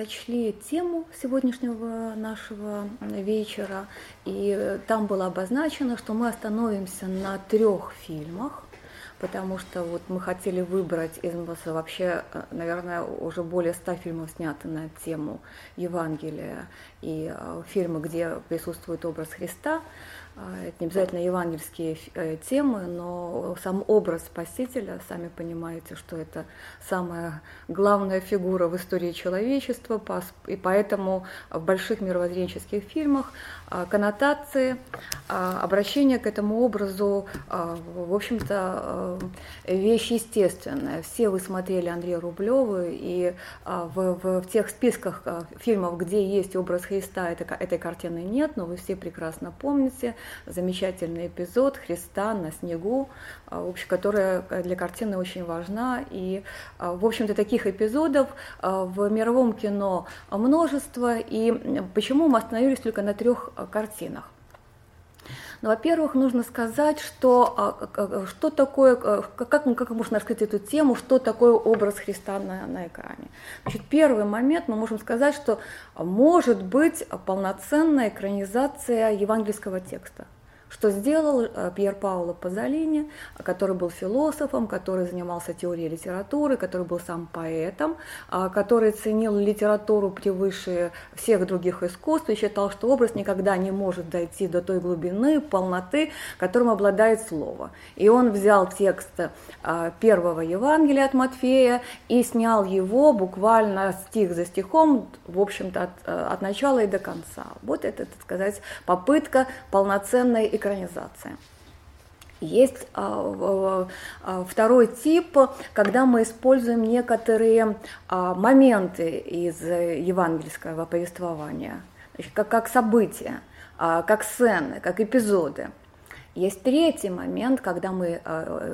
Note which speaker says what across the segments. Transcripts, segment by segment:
Speaker 1: прочли тему сегодняшнего нашего вечера, и там было обозначено, что мы остановимся на трех фильмах, потому что вот мы хотели выбрать из вообще, наверное, уже более ста фильмов сняты на тему Евангелия и э, фильмы, где присутствует образ Христа. А, это не обязательно евангельские э, темы, но сам образ Спасителя, сами понимаете, что это самая главная фигура в истории человечества, и поэтому в больших мировоззренческих фильмах коннотации, а, обращение к этому образу, в общем-то, вещь естественная. Все вы смотрели Андрея Рублева, и в, в, в тех списках фильмов, где есть образ Христа, этой, этой картины нет, но вы все прекрасно помните замечательный эпизод Христа на снегу, а, в общем, которая для картины очень важна. И, а, в общем-то, таких эпизодов а, в мировом кино множество. И почему мы остановились только на трех картинах? Ну, во-первых, нужно сказать, что, что такое, как, как можно раскрыть эту тему, что такое образ Христа на, на экране. Значит, первый момент мы можем сказать, что может быть полноценная экранизация евангельского текста что сделал э, Пьер Пауло Пазолини, который был философом, который занимался теорией литературы, который был сам поэтом, а, который ценил литературу превыше всех других искусств и считал, что образ никогда не может дойти до той глубины, полноты, которым обладает слово. И он взял текст э, первого Евангелия от Матфея и снял его буквально стих за стихом, в общем-то, от, э, от начала и до конца. Вот это, так сказать, попытка полноценной экранизация. Есть а, а, второй тип, когда мы используем некоторые а, моменты из евангельского повествования, как, как события, как сцены, как эпизоды. Есть третий момент, когда мы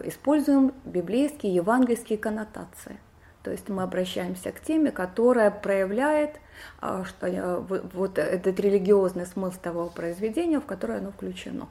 Speaker 1: используем библейские, евангельские коннотации. То есть мы обращаемся к теме, которая проявляет что, э, вот этот религиозный смысл того произведения, в которое оно включено.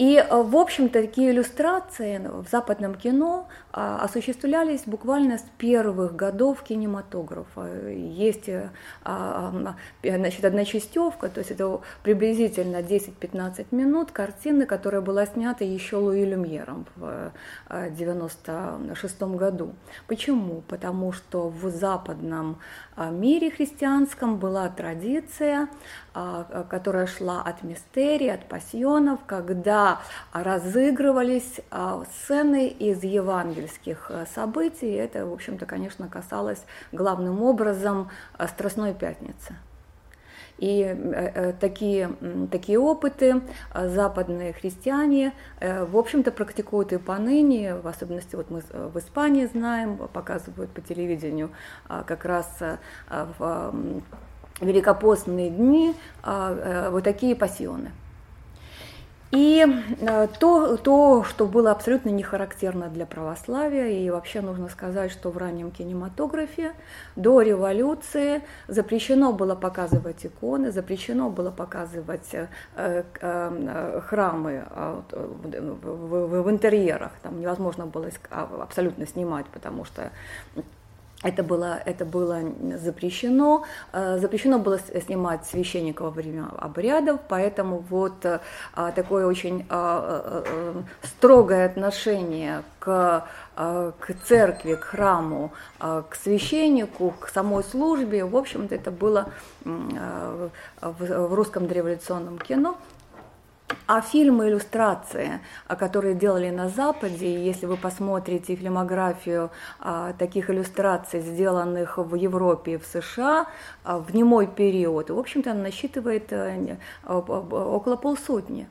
Speaker 1: И, э, в общем-то, такие иллюстрации в западном кино а, осуществлялись буквально с первых годов кинематографа. Есть э, а, значит, одночастевка, то есть это приблизительно 10-15 минут картины, которая была снята еще Луи Люмьером в 1996 э, году. Почему? Потому что в западном мире христианском была традиция, которая шла от мистерии, от пассионов, когда разыгрывались а, сцены из евангельских э, событий. Это, в общем-то, конечно, касалось главным образом э, Страстной Пятницы. И э, такие, такие опыты западные христиане, в общем-то, практикуют и поныне, в особенности вот мы в Испании знаем, показывают по телевидению как раз в великопостные дни вот такие пассионы. И э, то, то, что было абсолютно не характерно для православия, и вообще нужно сказать, что в раннем кинематографе до революции запрещено было показывать иконы, запрещено было показывать храмы в, в интерьерах, там невозможно было а, абсолютно снимать, потому что это было, это было запрещено. Э, запрещено было снимать священников во время обрядов, поэтому вот э, такое очень э, строгое отношение к, к церкви, к храму, к священнику, к самой службе, в общем-то, это было в русском дореволюционном кино а фильмы, иллюстрации, которые делали на Западе, если вы посмотрите фильмографию а, таких иллюстраций, сделанных в Европе и в США а, в немой период, в общем-то, она насчитывает а, около полсотни.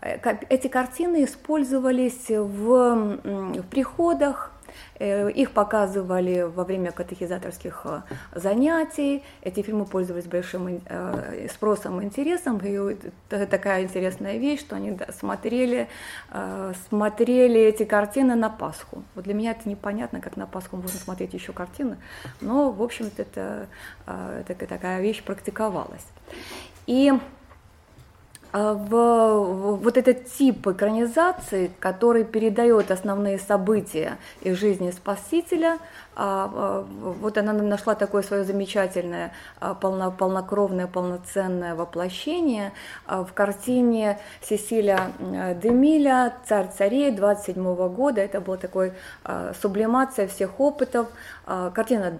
Speaker 1: Эти картины использовались в, в приходах, Э, их показывали во время катехизаторских э, занятий. Эти фильмы пользовались большим э, спросом и интересом. И такая интересная вещь, что они смотрели, смотрели эти картины на Пасху. Вот для меня это непонятно, как на Пасху можно смотреть еще картины, но, в общем-то, это, это такая вещь практиковалась. И в вот этот тип экранизации, который передает основные события из жизни Спасителя, а, а, вот она нашла такое свое замечательное, полно, полнокровное, полноценное воплощение в картине Сесиля Демиля «Царь царей» 27 года. Это была такой сублимация всех опытов. Картина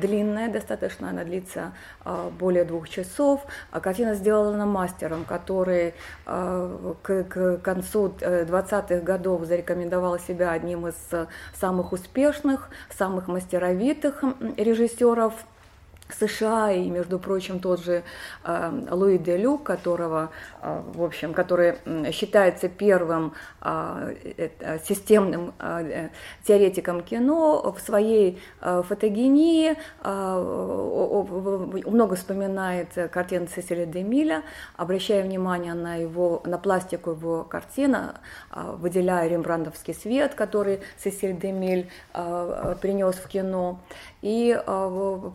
Speaker 1: длинная достаточно, она длится более двух часов. Картина сделана мастером, который э, к, к концу 20-х э, годов зарекомендовал себя одним из самых успешных, самых мастеровитых режиссеров США и, между прочим, тот же э, Луи де которого, в общем, который считается первым э, э, системным э, теоретиком кино, в своей фотогении. Много вспоминает картины Сесилия де Миля, обращая внимание на его, на пластику его картины, э, выделяя рембрандовский свет, который Сесиль де Миль э, принес в кино. И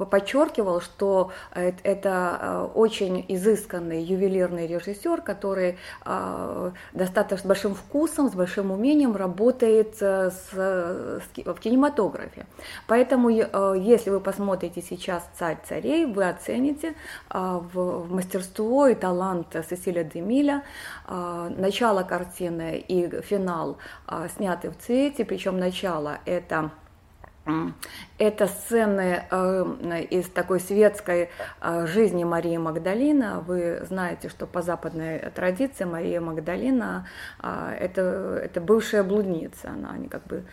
Speaker 1: подчеркивал, что это очень изысканный ювелирный режиссер, который э, достаточно с большим вкусом, с большим умением работает с, в кинематографе. Поэтому, если вы посмотрите сейчас «Царь царей», вы оцените в мастерство и талант Сесилия Демиля. Начало картины и финал сняты в цвете, причем начало это это сцены э, из такой светской э, жизни Марии Магдалина. Вы знаете, что по западной традиции Мария Магдалина э, это, это бывшая блудница. Она, они как бы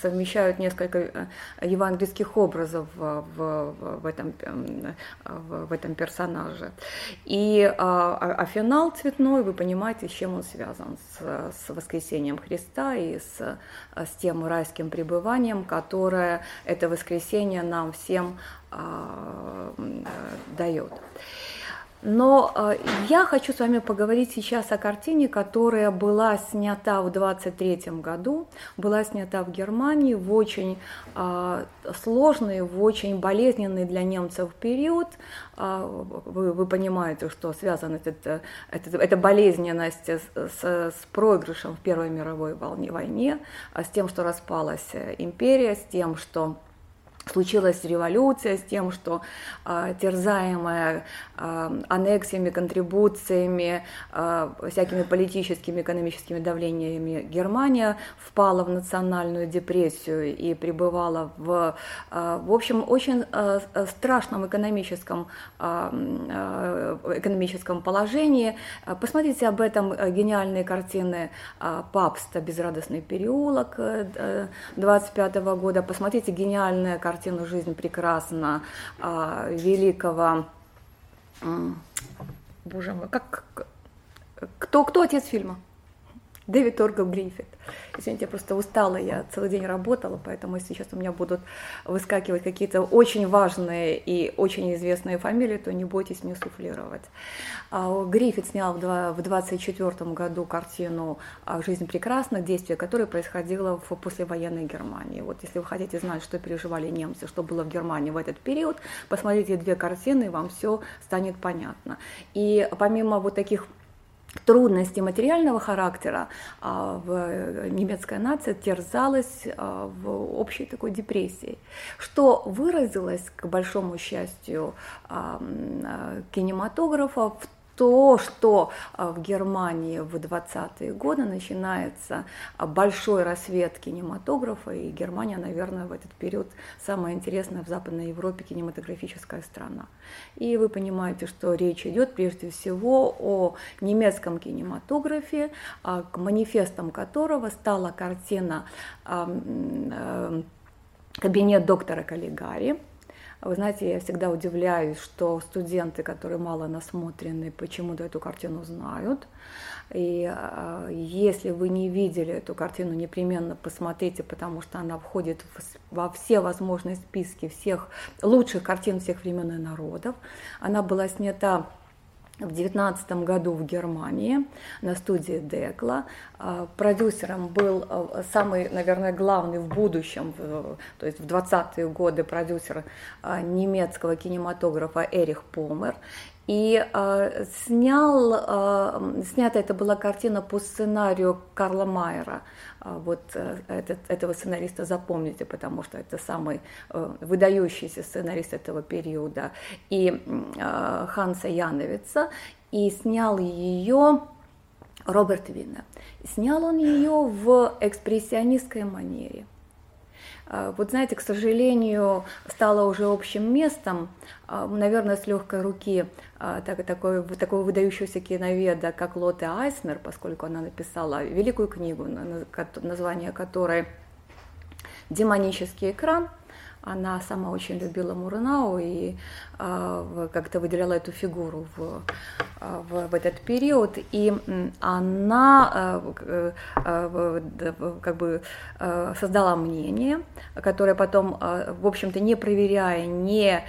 Speaker 1: совмещают несколько евангельских образов в, в, в, этом, в, в этом персонаже. И, а, а финал цветной, вы понимаете, с чем он связан? С, с воскресением Христа и с, с тем райским пребыванием, которое это воскресенье нам всем а, дает. Но э, я хочу с вами поговорить сейчас о картине, которая была снята в 23 году, была снята в Германии в очень э, сложный, в очень болезненный для немцев период. Э, вы, вы понимаете, что связана эта, эта, эта болезненность с, с, с проигрышем в Первой мировой войне, с тем, что распалась империя, с тем, что случилась революция с тем, что э, терзаемая э, аннексиями, контрибуциями, э, всякими политическими, экономическими давлениями Германия впала в национальную депрессию и пребывала в, э, в общем, очень э, страшном экономическом, э, экономическом положении. Посмотрите об этом гениальные картины э, Папста «Безрадостный переулок» э, 25 года. Посмотрите гениальная картина картину «Жизнь прекрасна» а, великого, боже мой, как, кто, кто отец фильма? Дэвид Торгл Гриффит. Извините, я просто устала, я целый день работала, поэтому если сейчас у меня будут выскакивать какие-то очень важные и очень известные фамилии, то не бойтесь мне суфлировать. А, Гриффит снял в 24 году картину а, «Жизнь прекрасна», действие которой происходило в послевоенной Германии. Вот если вы хотите знать, что переживали немцы, что было в Германии в этот период, посмотрите две картины, и вам все станет понятно. И помимо вот таких трудности материального характера а, в э, немецкая нация терзалась а, в общей такой депрессии, что выразилось, к большому счастью, а, кинематографа в то, что а, в Германии в 20-е годы начинается а, большой рассвет кинематографа, и Германия, наверное, в этот период самая интересная в Западной Европе кинематографическая страна. И вы понимаете, что речь идет прежде всего о немецком кинематографе, а, к манифестом которого стала картина «Кабинет доктора Каллигари», Вы знаете, я всегда удивляюсь, что студенты, которые мало насмотрены, почему-то эту картину знают. И э, если вы не видели эту картину, непременно посмотрите, потому что она входит в, во все возможные списки всех лучших картин всех времен и народов. Она была снята в девятнадцатом году в Германии на студии Декла. А, продюсером был а, самый, наверное, главный в будущем, то есть в 20-е годы продюсер а, немецкого кинематографа Эрих Помер. И э, снял, э, снята это была картина по сценарию Карла Майера. Э, вот э, этот, этого сценариста запомните, потому что это самый э, выдающийся сценарист этого периода. И э, Ханса Яновица. И снял ее Роберт Винна. Снял он ее в экспрессионистской манере – а, вот знаете, к сожалению, стало уже общим местом, а, наверное, с легкой руки а, так, такой, такого выдающегося киноведа, как Лотте Айснер, поскольку она написала великую книгу, название которой «Демонический экран», она сама очень любила Мурнау и э, как-то выделяла эту фигуру в, в, в этот период. И она э, как бы создала мнение, которое потом, в общем-то, не проверяя, не,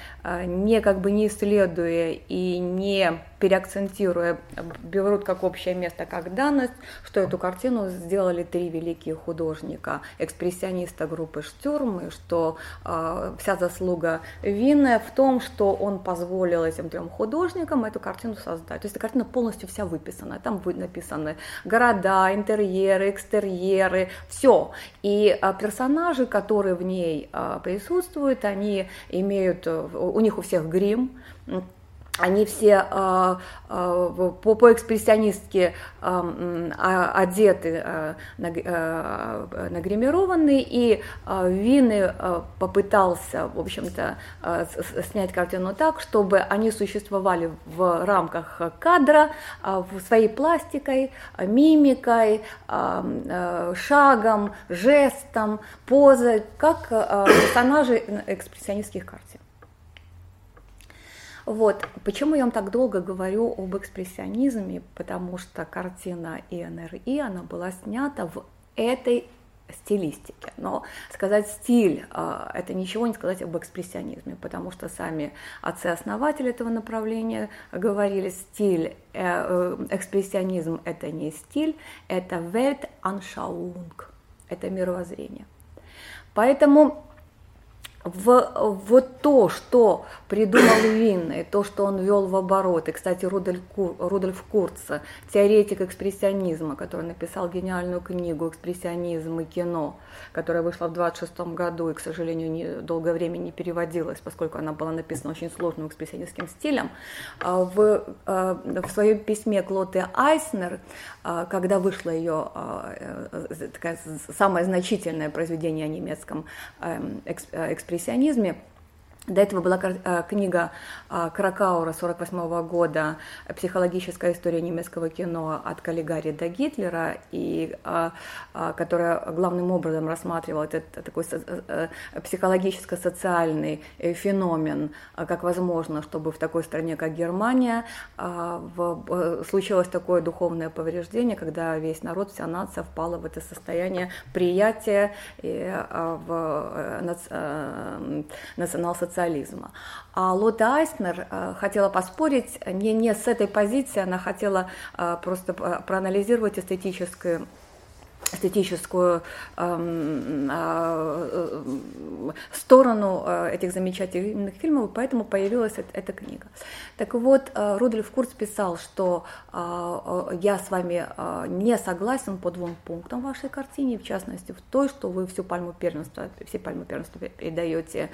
Speaker 1: не как бы не исследуя и не переакцентируя, берут как общее место, как данность, что эту картину сделали три великие художника, экспрессиониста группы Штюрм, и что э, вся заслуга Винне в том, что он позволил этим трем художникам эту картину создать. То есть эта картина полностью вся выписана, там написаны города, интерьеры, экстерьеры, все. И э, персонажи, которые в ней э, присутствуют, они имеют, у них у всех грим, они все э, э, по, по экспрессионистски э, одеты, э, э, нагримированы, и э, Вины э, попытался, в общем-то, э, снять картину так, чтобы они существовали в рамках кадра, э, своей пластикой, мимикой, э, э, шагом, жестом, позой, как э, персонажи экспрессионистских картин. Вот. Почему я вам так долго говорю об экспрессионизме? Потому что картина ИНРИ, она была снята в этой стилистике. Но сказать стиль, а, это ничего не сказать об экспрессионизме, потому что сами отцы-основатели этого направления говорили, стиль, э, э, экспрессионизм это не стиль, это Weltanschauung, это мировоззрение. Поэтому в вот то, что придумал Винный, то, что он вел в оборот, и, кстати, Рудольф, Кур, Курц, теоретик экспрессионизма, который написал гениальную книгу «Экспрессионизм и кино», которая вышла в 26 году и, к сожалению, не, долгое время не переводилась, поскольку она была написана очень сложным экспрессионистским стилем, а, в, а, в своем письме Клоте Айснер, а, когда вышло ее э, такая самое значительное произведение о немецком эм, экспрессионизме, экспрессионизме до этого была э, книга э, Кракаура 48 года «Психологическая история немецкого кино от Каллигари до Гитлера», и, э, которая главным образом рассматривала этот такой психологическо-социальный феномен, как возможно, чтобы в такой стране, как Германия, случилось такое духовное повреждение, когда весь народ, вся нация впала в это состояние приятия в национал-социализма социализма. А Лота Айснер э, хотела поспорить не, не с этой позиции, она хотела э, просто проанализировать эстетическую эстетическую эм, э, сторону э, этих замечательных фильмов, поэтому появилась эта, книга. Так вот, э, Рудольф Курц писал, что э, я с вами э, не согласен по двум пунктам вашей картине, в частности, в той, что вы всю пальму первенства, все пальму первенства передаете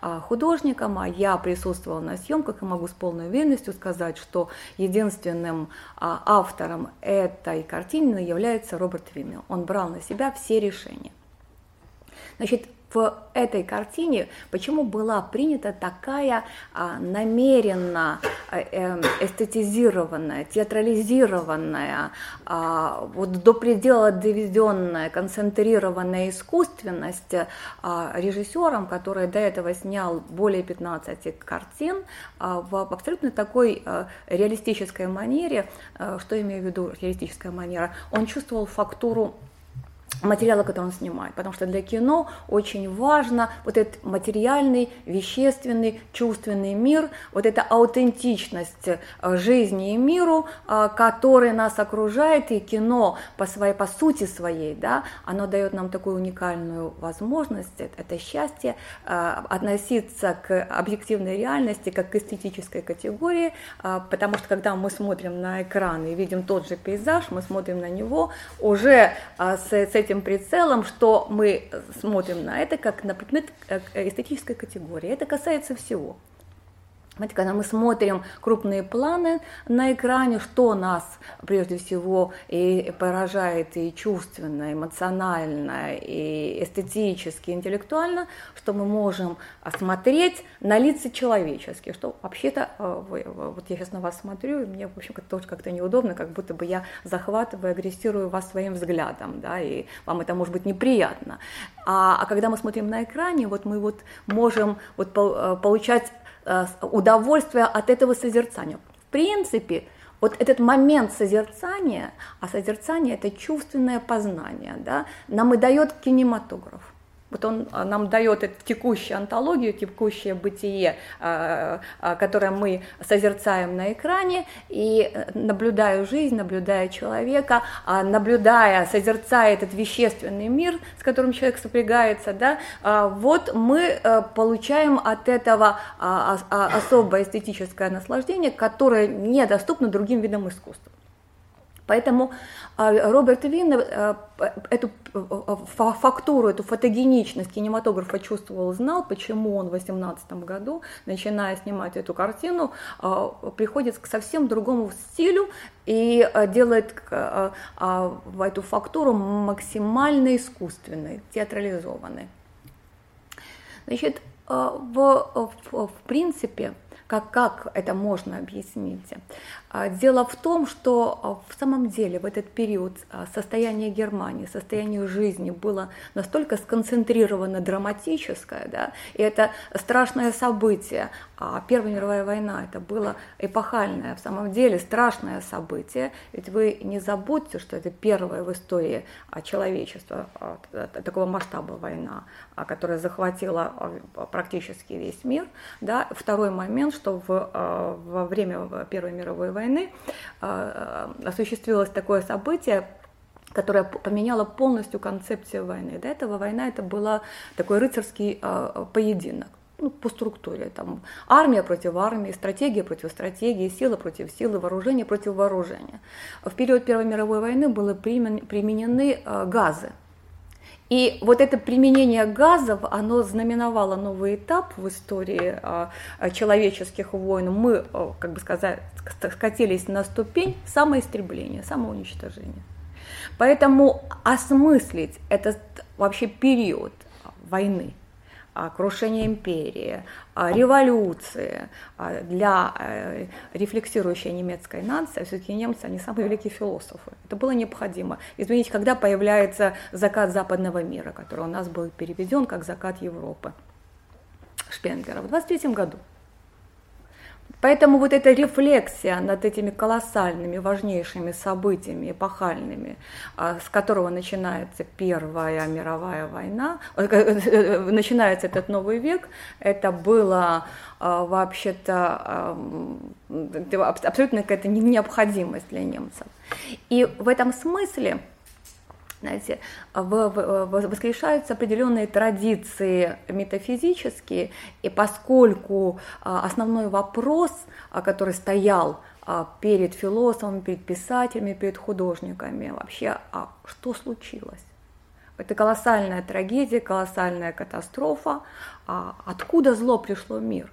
Speaker 1: художникам, а я присутствовала на съемках и могу с полной уверенностью сказать, что единственным автором этой картины является Роберт Виннел он брал на себя все решения. Значит, в этой картине, почему была принята такая а, намеренно э, эстетизированная, театрализированная, а, вот до предела доведенная, концентрированная искусственность а, режиссером, который до этого снял более 15 картин а, в абсолютно такой а, реалистической манере, а, что имею в виду реалистическая манера, он чувствовал фактуру материала, который он снимает, потому что для кино очень важно вот этот материальный, вещественный, чувственный мир, вот эта аутентичность э, жизни и миру, э, который нас окружает, и кино по своей, по сути своей, да, оно дает нам такую уникальную возможность, это счастье, э, относиться к объективной реальности как к эстетической категории, потому что когда мы смотрим на экран и видим тот же пейзаж, мы смотрим на него уже с, с этим прицелом, что мы смотрим на это как на предмет э, эстетической категории. Это касается всего. Знаете, когда мы смотрим крупные планы на экране, что нас прежде всего и поражает и чувственно, эмоционально, и эстетически, интеллектуально, что мы можем осмотреть на лица человеческие, что вообще-то, э, вот я сейчас на вас смотрю, и мне, в общем, тоже как-то неудобно, как будто бы я захватываю, агрессирую вас своим взглядом, да, и вам это может быть неприятно. А, а когда мы смотрим на экране, вот мы вот можем вот э, получать Э, удовольствие от этого созерцания. В принципе, вот этот момент созерцания, а созерцание это чувственное познание, да, нам и дает кинематограф. Вот он а, нам дает эту текущую антологию, текущее бытие, а, а, которое мы созерцаем на экране, и э, наблюдая жизнь, наблюдая человека, наблюдая, созерцая этот вещественный мир, с которым человек сопрягается, да, вот мы э, получаем от этого особое эстетическое наслаждение, которое недоступно другим видам искусства. Поэтому а, Роберт Вин э, эту э, фактуру, эту фотогеничность кинематографа чувствовал, знал, почему он в 18 году, начиная снимать эту картину, а, приходит к совсем другому стилю и делает а, эту фактуру максимально искусственной, театрализованной. Значит, в, в, в принципе, как, как это можно объяснить? А, дело в том, что а, в самом деле в этот период а, состояние Германии, состояние жизни было настолько сконцентрировано драматическое, да, и это страшное событие, Первая мировая война это было эпохальное, в самом деле страшное событие, ведь вы не забудьте, что это первая в истории человечества такого масштаба война, которая захватила практически весь мир, да, второй момент, что в, во время Первой мировой войны а, осуществилось такое событие, которое поменяло полностью концепцию войны. До этого война это была такой рыцарский а, поединок ну, по структуре. Там, армия против армии, стратегия против стратегии, сила против силы, вооружение против вооружения. В период Первой мировой войны были применены газы. И вот это применение газов, оно знаменовало новый этап в истории а, а, человеческих войн. Мы, а, как бы сказать, скатились на ступень самоистребления, самоуничтожения. Поэтому осмыслить этот вообще период войны – крушение империи, революции для э, рефлексирующей немецкой нации, все-таки немцы, они самые великие философы. Это было необходимо. Извините, когда появляется закат западного мира, который у нас был переведен как закат Европы Шпенгера в 23 году. Поэтому вот эта рефлексия над этими колоссальными, важнейшими событиями, эпохальными, а, с которого начинается Первая мировая война, э, э, начинается этот новый век, это было а, вообще-то абсолютно какая-то необходимость для немцев. И в этом смысле знаете, воскрешаются определенные традиции метафизические, и поскольку а, основной вопрос, а, который стоял а, перед философами, перед писателями, перед художниками, вообще, а что случилось? Это колоссальная трагедия, колоссальная катастрофа. А откуда зло пришло в мир?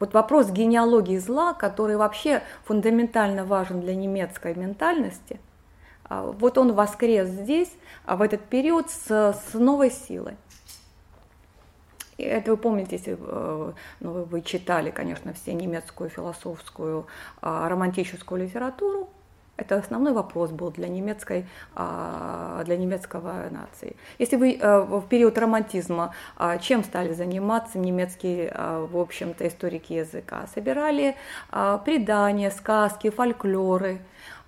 Speaker 1: Вот вопрос генеалогии зла, который вообще фундаментально важен для немецкой ментальности – Вот он воскрес здесь, в этот период, с, с новой силой. Это вы помните, если ну, вы читали, конечно, все немецкую философскую романтическую литературу, это основной вопрос был для, немецкой, а, для немецкого нации. Если вы э, в период романтизма а, чем стали заниматься немецкие, а, в общем-то, историки языка? Собирали предания, сказки, фольклоры,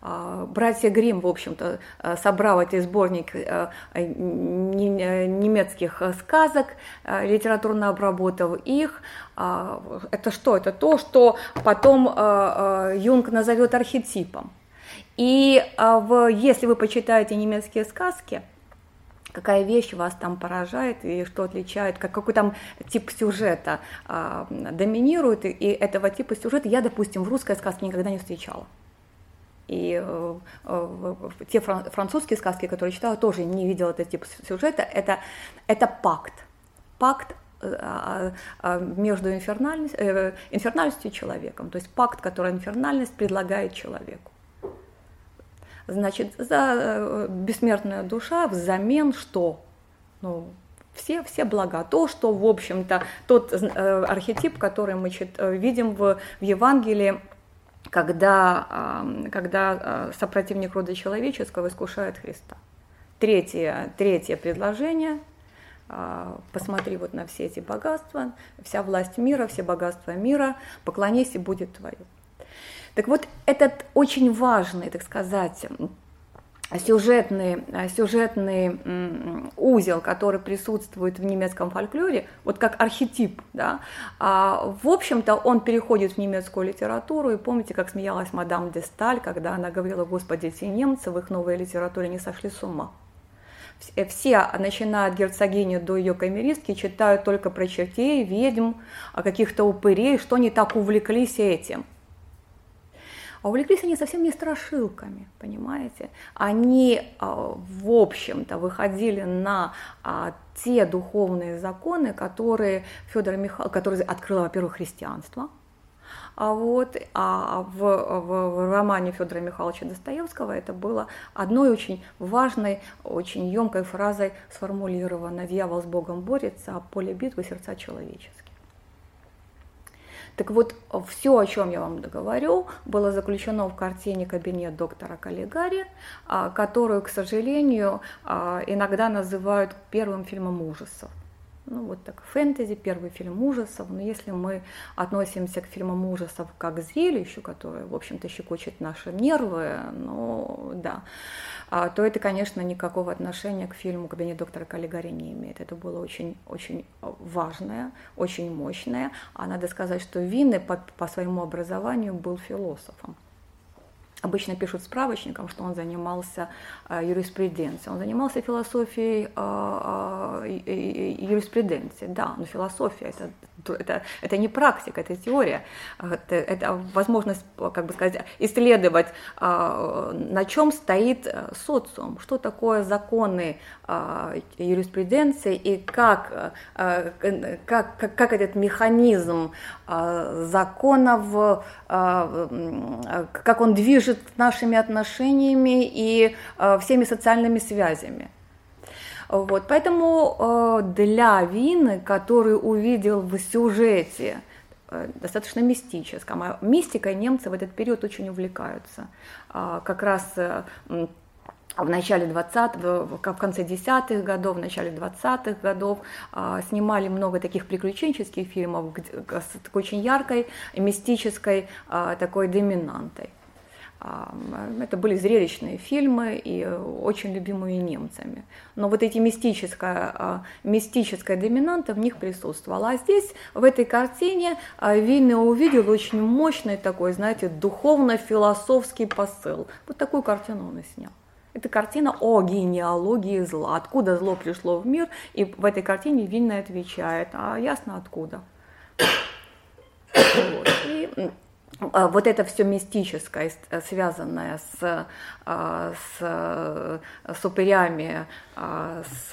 Speaker 1: Братья Грим, в общем-то, собрал этот сборник немецких сказок, литературно обработал их. Это что? Это то, что потом Юнг назовет архетипом. И а, в, если вы почитаете немецкие сказки, какая вещь вас там поражает и что отличает, как, какой там тип сюжета а, доминирует, и этого типа сюжета я, допустим, в русской сказке никогда не встречала. И э, э, те французские сказки, которые читала, тоже не видела этот тип сюжета. Это, это пакт. Пакт э, а, а, между инфернальностью, э, инфернальностью и человеком. То есть пакт, который инфернальность предлагает человеку. Значит, за э, бессмертная душа взамен что? Ну, все, все блага. То, что, в общем-то, тот архетип, который мы видим в, в Евангелии, когда, когда э, сопротивник рода человеческого искушает Христа. Третье, третье предложение э, посмотри вот на все эти богатства, вся власть мира, все богатства мира, поклонись и будет твое. Так вот, этот очень важный, так сказать, сюжетный, сюжетный узел, который присутствует в немецком фольклоре, вот как архетип, да, а, в общем-то он переходит в немецкую литературу, и помните, как смеялась мадам де Сталь, когда она говорила, господи, эти немцы в их новой литературе не сошли с ума. Все, начиная от герцогини до ее камеристки, читают только про чертей, ведьм, каких-то упырей, что они так увлеклись этим. А увлеклись они совсем не страшилками, понимаете? Они, а, в общем-то, выходили на а, те духовные законы, которые Федор Михаил, которые открыло, во-первых, христианство, а вот а в, в, в романе Федора Михайловича Достоевского это было одной очень важной, очень емкой фразой сформулировано «Дьявол с Богом борется, а поле битвы сердца человеческие». Так вот, все, о чем я вам договорю, было заключено в картине «Кабинет доктора Каллигари», а, которую, к сожалению, а, иногда называют первым фильмом ужасов ну вот так, фэнтези, первый фильм ужасов, но если мы относимся к фильмам ужасов как к зрелищу, которое, в общем-то, щекочет наши нервы, ну да, а, то это, конечно, никакого отношения к фильму «Кабинет доктора Каллигари» не имеет. Это было очень, очень важное, очень мощное, а надо сказать, что Винны по, по своему образованию был философом обычно пишут справочником, что он занимался э, юриспруденцией. Он занимался философией э, э, юриспруденции, да, но философия это, это, это не практика, это теория, это, это возможность, как бы сказать, исследовать, на чем стоит социум, что такое законы юриспруденции и как, как, как, как этот механизм законов, как он движет нашими отношениями и э, всеми социальными связями. Вот, поэтому э, для Вины, который увидел в сюжете э, достаточно мистическом, а мистикой немцы в этот период очень увлекаются. Э, как раз э, в начале 20 в конце 10-х годов, в начале 20-х годов а, снимали много таких приключенческих фильмов с такой очень яркой, мистической а, такой доминантой. Это были зрелищные фильмы и очень любимые немцами. Но вот эти мистическая, мистическая доминанта в них присутствовала. А здесь, в этой картине, а, Вильне увидел очень мощный такой, знаете, духовно-философский посыл. Вот такую картину он и снял. Это картина о генеалогии зла. Откуда зло пришло в мир, и в этой картине Вильна отвечает, а ясно откуда. Вот. И вот это все мистическое, э, связанное с, а, с, с упырями, а, с,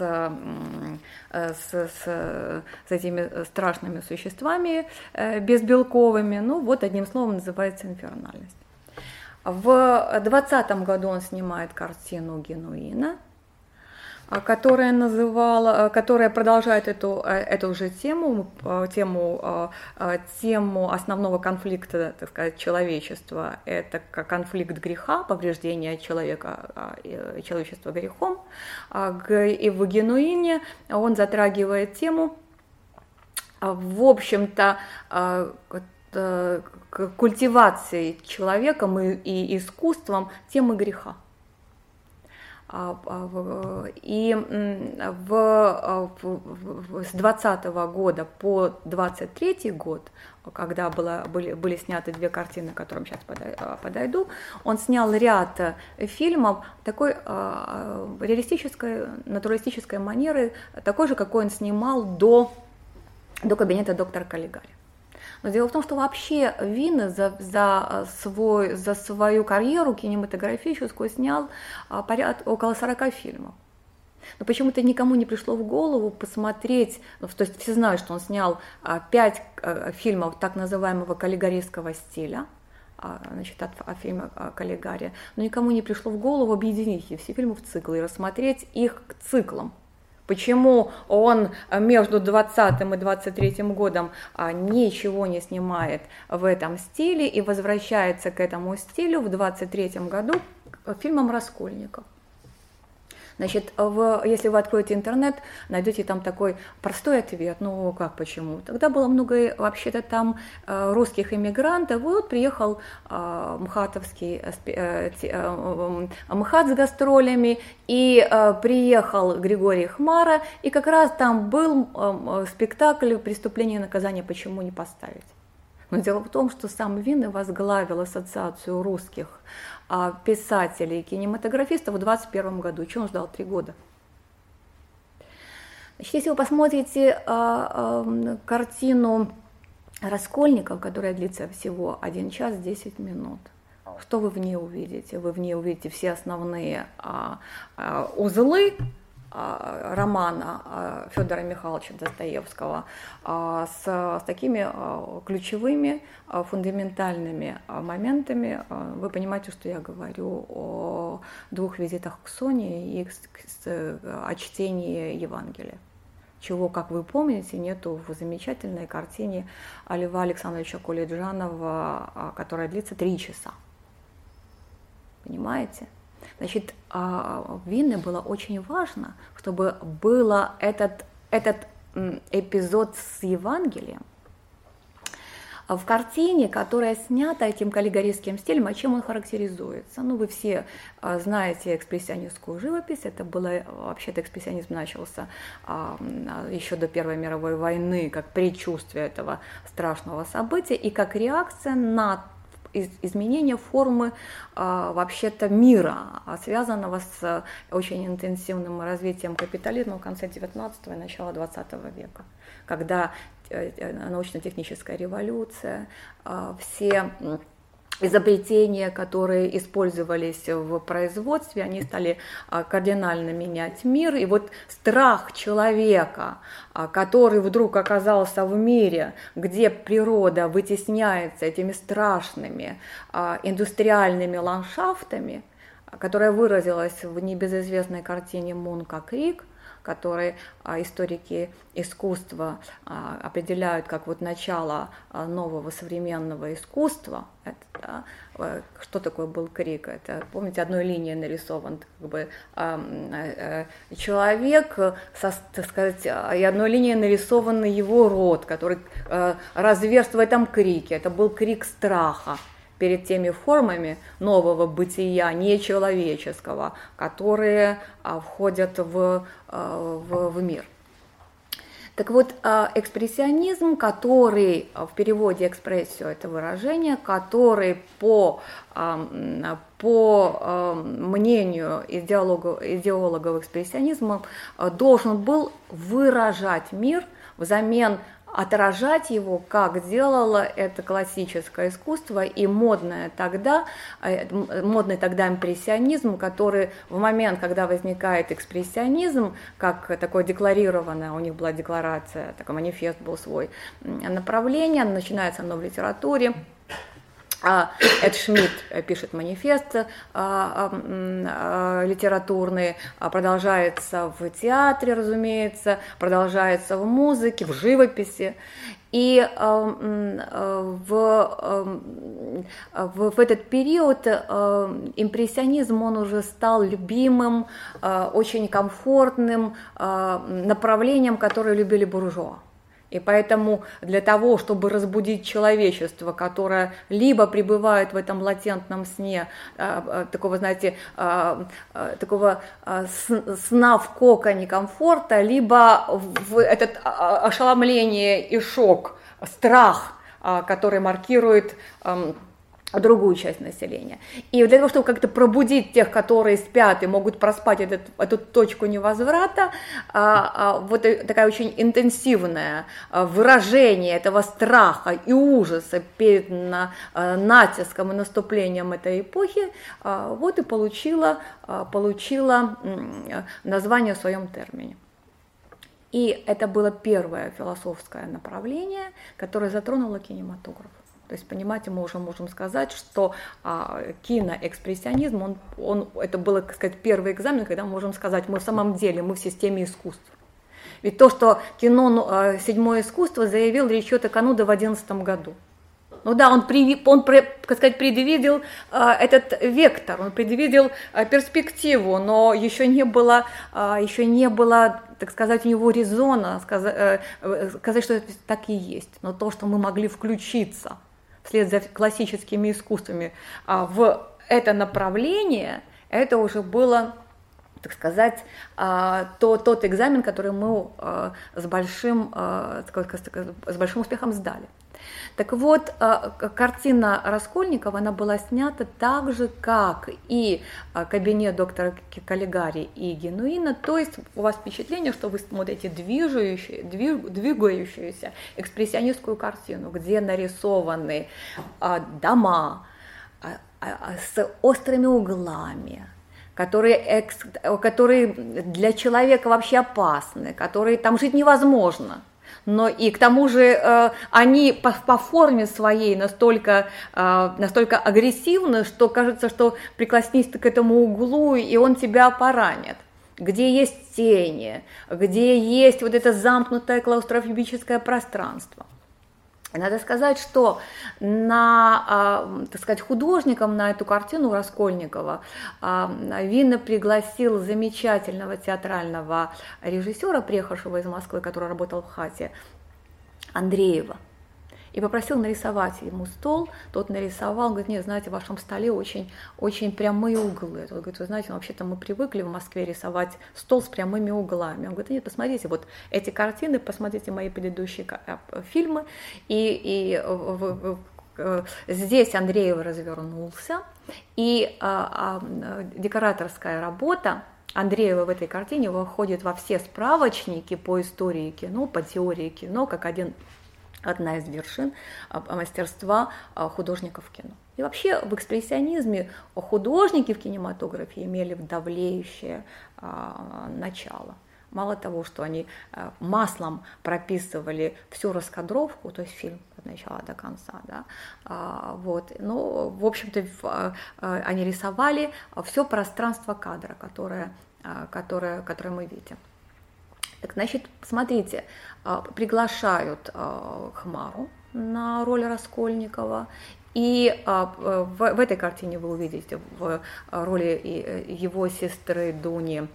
Speaker 1: э, с, с, с этими страшными существами э, безбелковыми, ну вот одним словом называется инфернальность. В 2020 году он снимает картину «Генуина», а, которая называла, а, которая продолжает эту, а, эту же тему, тему, тему основного конфликта, так сказать, человечества. Это конфликт греха, повреждение человека, человечества грехом. И в Генуине он затрагивает тему, в общем-то, э, культивации человеком и, и искусством темы греха. А, а, и в, а, с 20 года по 23 год, когда было, были, были сняты две картины, к которым сейчас подойду, он снял ряд фильмов такой реалистической, натуралистической манеры, такой же, какой он снимал до, до кабинета доктора Каллигари. Но дело в том, что вообще Вин за, за, свой, за свою карьеру кинематографическую снял а, поряд, около 40 фильмов. Но почему-то никому не пришло в голову посмотреть, ну, то есть все знают, что он снял а, пять а, фильмов так называемого каллигарийского стиля, значит, от, от фильма «Каллигария», но никому не пришло в голову объединить все фильмы в цикл и рассмотреть их к циклам. Почему он между 20 и 23 годом а, ничего не снимает в этом стиле и возвращается к этому стилю в 23 году фильмом «Раскольников». Значит, в, если вы откроете интернет, найдете там такой простой ответ, ну как, почему? Тогда было много вообще-то там э, русских иммигрантов, вот приехал э, мхатовский э, МХАТ с гастролями, и приехал Григорий Хмара, и как раз там был спектакль «Преступление и наказание, почему не поставить?» Но дело в том, что сам Винны возглавил ассоциацию русских а, писателей и кинематографистов в 2021 году. Чего он ждал три года? Значит, если вы посмотрите а, а, картину Раскольников, которая длится всего 1 час 10 минут, что вы в ней увидите? Вы в ней увидите все основные а, а, узлы а, романа а, Федора Михайловича Достоевского а, с, с такими ключевыми фундаментальными моментами. Вы понимаете, что я говорю о двух визитах к Соне и о чтении Евангелия чего, как вы помните, нету в замечательной картине Льва Александровича Кулиджанова, которая длится три часа. Понимаете? Значит, а, в Винне было очень важно, чтобы был этот, этот эпизод с Евангелием, в картине, которая снята этим каллигорийским стилем, а чем он характеризуется? Ну, вы все а, знаете экспрессионистскую живопись, это было, вообще-то экспрессионизм начался а, еще до Первой мировой войны, как предчувствие этого страшного события. И как реакция на изменение формы а, вообще-то мира, а, связанного с очень интенсивным развитием капитализма в конце 19 и начала 20 века, когда э, э, научно-техническая революция, а, все изобретения, которые использовались в производстве, они стали а, кардинально менять мир. И вот страх человека, а, который вдруг оказался в мире, где природа вытесняется этими страшными а, индустриальными ландшафтами, которая выразилась в небезызвестной картине Мунка Крик, которые а, историки искусства а, определяют как вот начало а, нового современного искусства. Это, да, э, что такое был крик? Это, помните, одной линией нарисован как бы, э, человек, со, так сказать, и одной линией нарисован его рот, который разверст в этом крике. Это был крик страха перед теми формами нового бытия, нечеловеческого, которые а, входят в, а, в, в мир. Так вот, а, экспрессионизм, который в переводе экспрессию это выражение, который по, по мнению идеологов, идеологов экспрессионизма должен был выражать мир взамен отражать его, как делало это классическое искусство и модное тогда, э, модный тогда импрессионизм, который в момент, когда возникает экспрессионизм, как такое декларированное, у них была декларация, такой манифест был свой, направление, начинается оно в литературе, Эд Шмидт пишет манифест а, а, а, литературный, а продолжается в театре, разумеется, продолжается в музыке, в живописи. И э, э, в, э, в, в этот период импрессионизм, он уже стал любимым, очень комфортным направлением, которое любили буржуа. И поэтому для того, чтобы разбудить человечество, которое либо пребывает в этом латентном сне, а, а, такого, знаете, а, такого сна в коконе комфорта, либо в этот ошеломление и шок, страх, который маркирует другую часть населения. И для того, чтобы как-то пробудить тех, которые спят и могут проспать этот, эту точку невозврата, а, а, вот такая очень интенсивное а, выражение этого страха и ужаса перед на, а, натиском и наступлением этой эпохи, а, вот и получила, а, получила название в своем термине. И это было первое философское направление, которое затронуло кинематограф. То есть, понимаете, мы уже можем сказать, что а, киноэкспрессионизм, он, он, это было, так сказать, первый экзамен, когда мы можем сказать, мы в самом деле, мы в системе искусств. Ведь то, что кино ну, а, «Седьмое искусство» заявил Ричиота Кануда в 2011 году. Ну да, он, при, он так сказать, предвидел а, этот вектор, он предвидел а, перспективу, но еще не было, а, еще не было, так сказать, у него резона сказать, э, сказать, что это так и есть. Но то, что мы могли включиться – вслед за классическими искусствами а, в это направление, это уже было так сказать, а, то, тот экзамен, который мы а, с большим, с большим успехом сдали. Так вот, а, картина Раскольникова, она была снята так же, как и а, кабинет доктора Каллигари и Генуина, то есть у вас впечатление, что вы смотрите движущую, двигающуюся экспрессионистскую картину, где нарисованы а, дома с острыми углами, которые, которые для человека вообще опасны, которые там жить невозможно – но и к тому же э, они по, по форме своей настолько, э, настолько агрессивны, что кажется, что прикоснись ты к этому углу, и он тебя поранит где есть тени, где есть вот это замкнутое клаустрофобическое пространство. Надо сказать, что на, а, так сказать, художником на эту картину Раскольникова а, Винна пригласил замечательного театрального режиссера, приехавшего из Москвы, который работал в хате, Андреева – и попросил нарисовать ему стол. Тот нарисовал, говорит, нет, знаете, в вашем столе очень, очень прямые углы. Тот говорит, вы знаете, ну, вообще-то мы привыкли в Москве рисовать стол с прямыми углами. Он говорит, нет, посмотрите, вот эти картины, посмотрите мои предыдущие э, фильмы, и, и э, здесь Андреев развернулся, и а, а, декораторская работа Андреева в этой картине выходит во все справочники по истории кино, по теории кино, как один одна из вершин а, мастерства а, художников в кино. И вообще в экспрессионизме художники в кинематографе имели давлеющее а, начало. Мало того, что они маслом прописывали всю раскадровку, то есть фильм от начала до конца, да, вот, но, в общем-то, они рисовали все пространство кадра, которое, которое, которое мы видим. Так, значит, смотрите, а, приглашают а, Хмару на роль Раскольникова, и а, в, в этой картине вы увидите в роли э, его сестры Дуни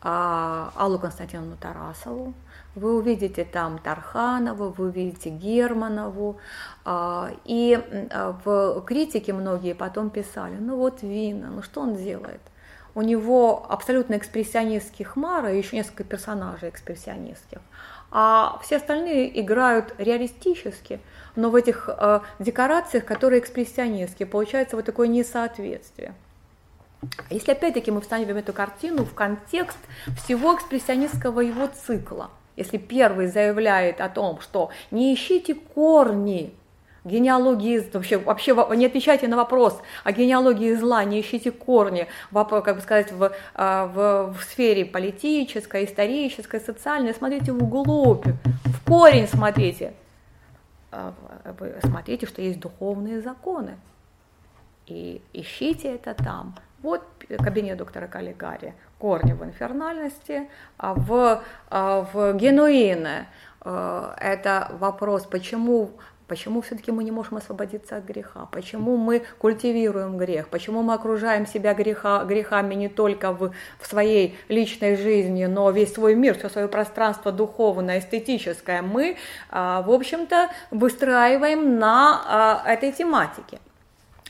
Speaker 1: Аллу Константиновну Тарасову, вы увидите там Тарханова, вы увидите Германову, и в критике многие потом писали, ну вот Вина, ну что он делает? У него абсолютно экспрессионистский Хмара и еще несколько персонажей экспрессионистских. А все остальные играют реалистически, но в этих э, декорациях, которые экспрессионистские, получается вот такое несоответствие. Если опять-таки мы встанем эту картину в контекст всего экспрессионистского его цикла, если первый заявляет о том, что не ищите корни генеалогии, вообще, вообще не отвечайте на вопрос о генеалогии зла, не ищите корни, в, как бы сказать, в, а, в, в сфере политической, исторической, социальной, смотрите в углубь, в корень смотрите. А, смотрите, что есть духовные законы, и ищите это там. Вот кабинет доктора Каллигари, корни в инфернальности, а в, в генуине э, это вопрос, почему Почему все-таки мы не можем освободиться от греха? Почему мы культивируем грех? Почему мы окружаем себя греха, грехами не только в, в своей личной жизни, но весь свой мир, все свое пространство духовное, эстетическое мы, а, в общем-то, выстраиваем на а, этой тематике?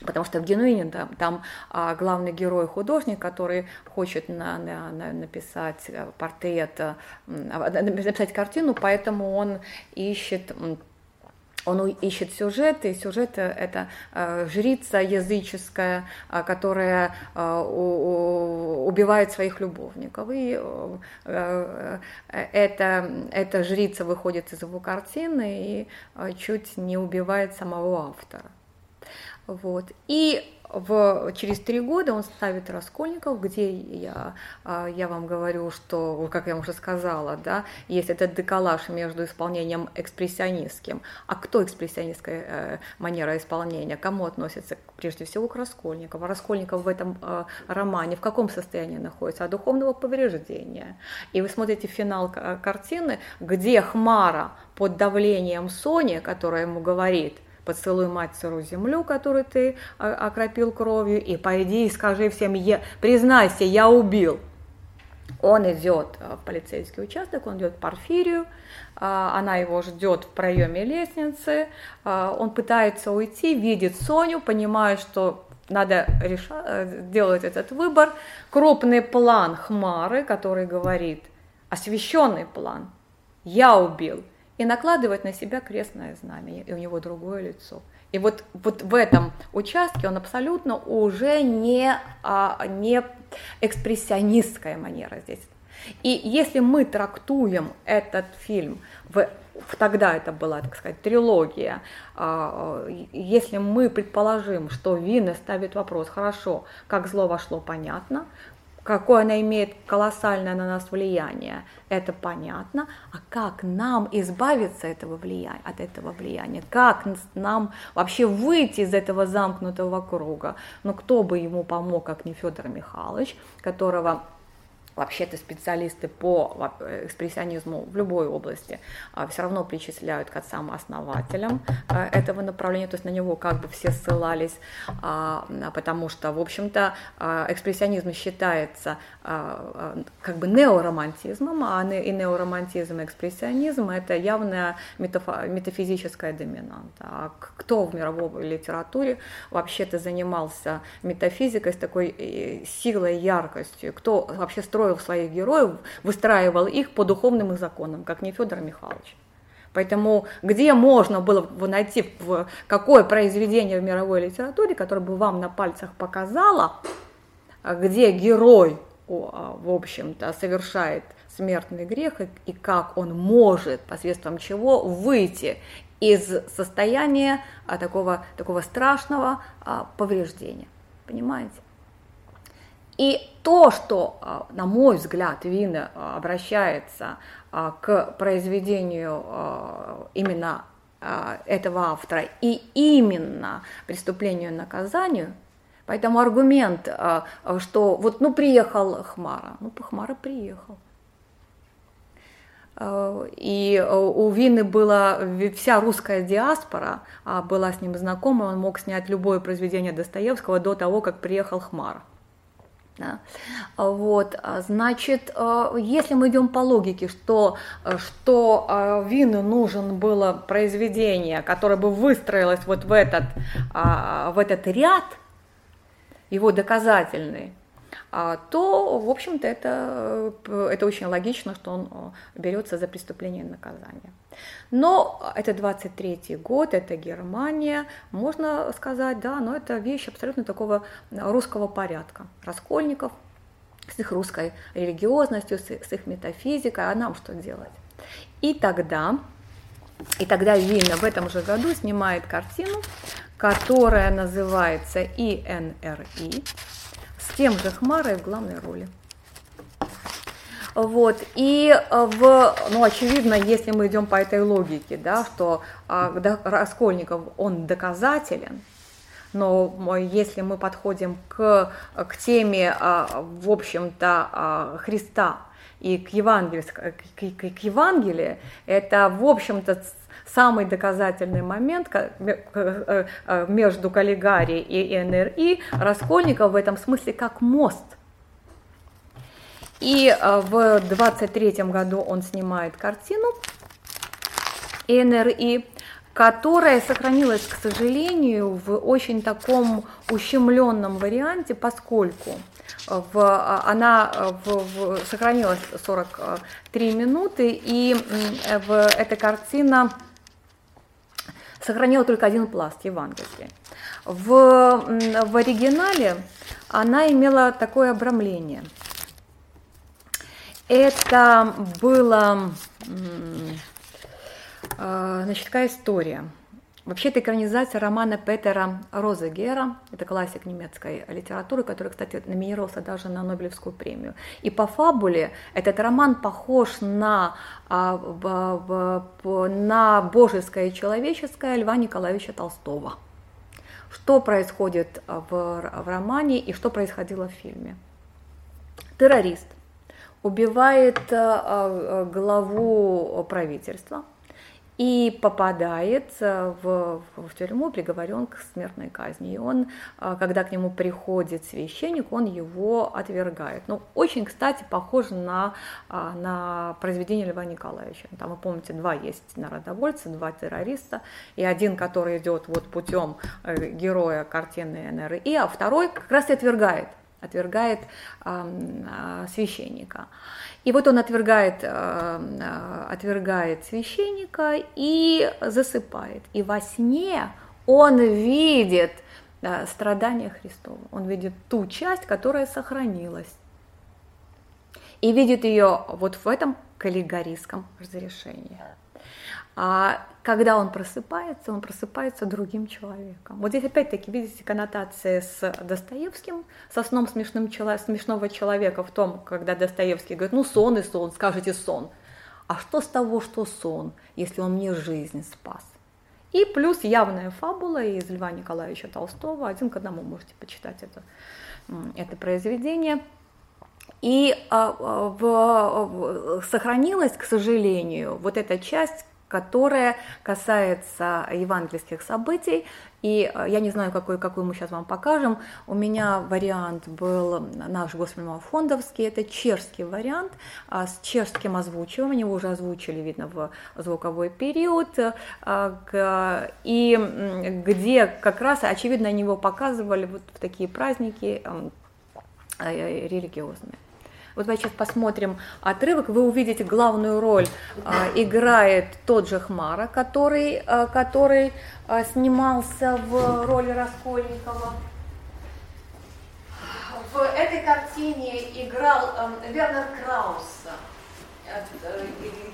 Speaker 1: Потому что в Генуине там, там а, главный герой художник, который хочет на, на, на, написать портрет, а, написать картину, поэтому он ищет он ищет сюжеты, и сюжет это э, жрица языческая, э, которая э, убивает своих любовников. И эта, эта жрица выходит из его картины и чуть не убивает самого автора. Вот. И в, через три года он ставит Раскольников, где я, а, я вам говорю, что, как я уже сказала, да, есть этот деколаж между исполнением экспрессионистским. А кто экспрессионистская э, манера исполнения? Кому относится? Прежде всего к Раскольникову. Раскольников в этом э, романе в каком состоянии находится? От духовного повреждения. И вы смотрите финал картины, где Хмара под давлением Сони, которая ему говорит – поцелуй мать сырую землю, которую ты а, окропил кровью, и пойди и скажи всем, я, признайся, я убил. Он идет а, в полицейский участок, он идет к Порфирию, а, она его ждет в проеме лестницы, он пытается уйти, видит Соню, понимает, что надо решать, э, делать этот выбор. Крупный план Хмары, который говорит, освященный план, я убил – и накладывает на себя крестное знамя, и у него другое лицо. И вот, вот в этом участке он абсолютно уже не, а, не экспрессионистская манера здесь. И если мы трактуем этот фильм в тогда это была, так сказать, трилогия. А, если мы предположим, что Вина ставит вопрос, хорошо, как зло вошло, понятно, какое она имеет колоссальное на нас влияние, это понятно. А как нам избавиться этого влияния, от этого влияния? Как нам вообще выйти из этого замкнутого круга? Ну, кто бы ему помог, как не Федор Михайлович, которого вообще-то специалисты по экспрессионизму в любой области а, все равно причисляют к отцам-основателям а, этого направления, то есть на него как бы все ссылались, а, потому что, в общем-то, экспрессионизм считается как бы неоромантизмом, а и неоромантизм, и экспрессионизм – это явная метафизическая доминанта. А кто в мировой литературе вообще-то занимался метафизикой с такой э, силой, яркостью, кто вообще строил строил своих героев, выстраивал их по духовным законам, как не Федор Михайлович. Поэтому где можно было найти в какое произведение в мировой литературе, которое бы вам на пальцах показало, где герой, а, в общем-то, совершает смертный грех и как он может, посредством чего, выйти из состояния а, такого, такого страшного а, повреждения. Понимаете? И то, что, а, на мой взгляд, Вина а, обращается а, к произведению именно этого автора и именно преступлению и наказанию, поэтому аргумент, что вот ну приехал Хмара, ну Хмара приехал. И у Вины была вся русская диаспора, была с ним знакома, он мог снять любое произведение Достоевского до того, как приехал Хмара. Да. Вот, а, значит, а, если мы идем по логике, что, а, что Вину нужен было произведение, которое бы выстроилось вот в этот, в этот ряд, его доказательный, а, то, в общем-то, это, э, это очень логично, что он э, берется за преступление и наказание. Но это 23 год, это Германия, можно сказать, да, но это вещь абсолютно такого русского порядка. Раскольников с их русской религиозностью, с их метафизикой, а нам что делать? И тогда, и тогда Винна в этом же году снимает картину, которая называется ИНРИ, с тем же Хмарой в главной роли. Вот. И э, в, ну, очевидно, если мы идем по этой логике, да, что а, Раскольников, он доказателен, но если мы подходим к, к теме, в общем-то, Христа и к, к, к, к Евангелию, это, в общем-то, самый доказательный момент э, э, между Каллигари и НРИ Раскольников в этом смысле как мост. И э, в 23 году он снимает картину НРИ, которая сохранилась, к сожалению, в очень таком ущемленном варианте, поскольку в, она в, в, сохранилась 43 минуты, и в, эта картина сохранила только один пласт Евангелия. В, в оригинале она имела такое обрамление. Это было, а, значит, такая история – Вообще это экранизация романа Петера Розегера, это классик немецкой литературы, который, кстати, номинировался даже на Нобелевскую премию. И по фабуле этот роман похож на, а, на божеское и человеческое Льва Николаевича Толстого. Что происходит в, в романе и что происходило в фильме? Террорист убивает а, главу правительства – и попадает э, в, в тюрьму, приговорен к смертной казни. И он, э, когда к нему приходит священник, он его отвергает. Ну, очень, кстати, похоже на, э, на произведение Льва Николаевича. Там, вы помните, два есть народовольца, два террориста, и один, который идет вот путем героя картины НРИ, а второй как раз и отвергает отвергает э, священника. И вот он отвергает, э, отвергает священника и засыпает. И во сне он видит э, страдания Христова. Он видит ту часть, которая сохранилась. И видит ее вот в этом каллигорийском разрешении. А когда он просыпается, он просыпается другим человеком. Вот здесь опять-таки видите коннотации с Достоевским, со сном смешным, смешного человека в том, когда Достоевский говорит, ну сон и сон, скажите сон. А что с того, что сон, если он мне жизнь спас? И плюс явная фабула из Льва Николаевича Толстого, один к одному можете почитать это, это произведение. И а, а, в, в, сохранилась, к сожалению, вот эта часть, которая касается евангельских событий. И э, я не знаю, какой, какой мы сейчас вам покажем. У меня вариант был наш Госпельмофондовский, это чешский вариант а, с чешским озвучиванием, его уже озвучили, видно, в звуковой период, а, и где как раз, очевидно, они его показывали вот в такие праздники э, религиозные. Вот давайте сейчас посмотрим отрывок, вы увидите главную роль а, играет тот же Хмара, который, а, который а, снимался в роли Раскольникова. В этой картине играл э, Вернер Краус. Э,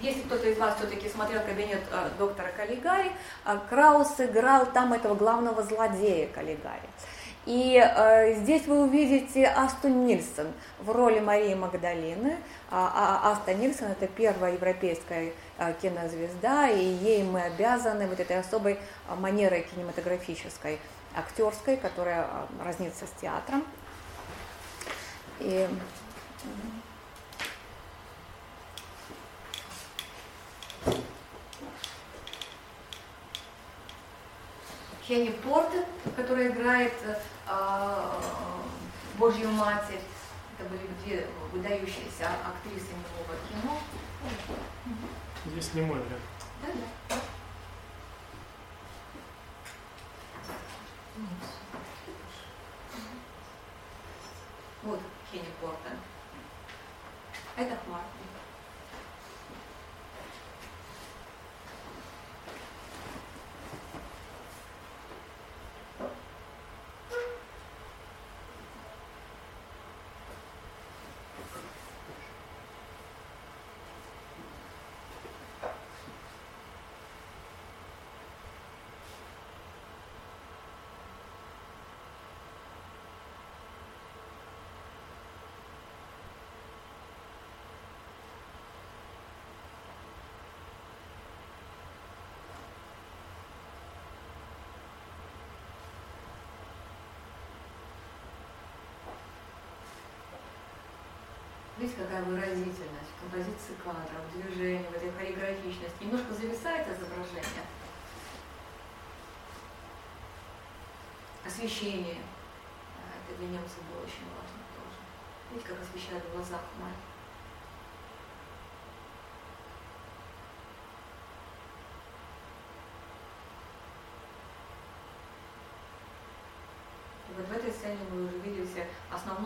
Speaker 1: если кто-то из вас все-таки смотрел кабинет э, доктора Каллигари, Краус играл там этого главного злодея Каллигари. И э, здесь вы увидите Асту Нильсон в роли Марии Магдалины. А, а Аста Нильсон это первая европейская э, кинозвезда, и ей мы обязаны вот этой особой э, манерой кинематографической, актерской, которая э, разнится с театром. И, Кенни Портер, которая играет а, Божью Матерь. Это были две выдающиеся актрисы немого кино.
Speaker 2: Здесь не мой вариант. Да, да.
Speaker 1: Вот Кенни Портер. Это Хмар. Видите, какая выразительность композиции кадра, в движении, в этой хореографичности. Немножко зависает изображение. Освещение. Это для немцев было очень важно тоже. Видите, как освещают в глазах мать. вот в этой сцене видите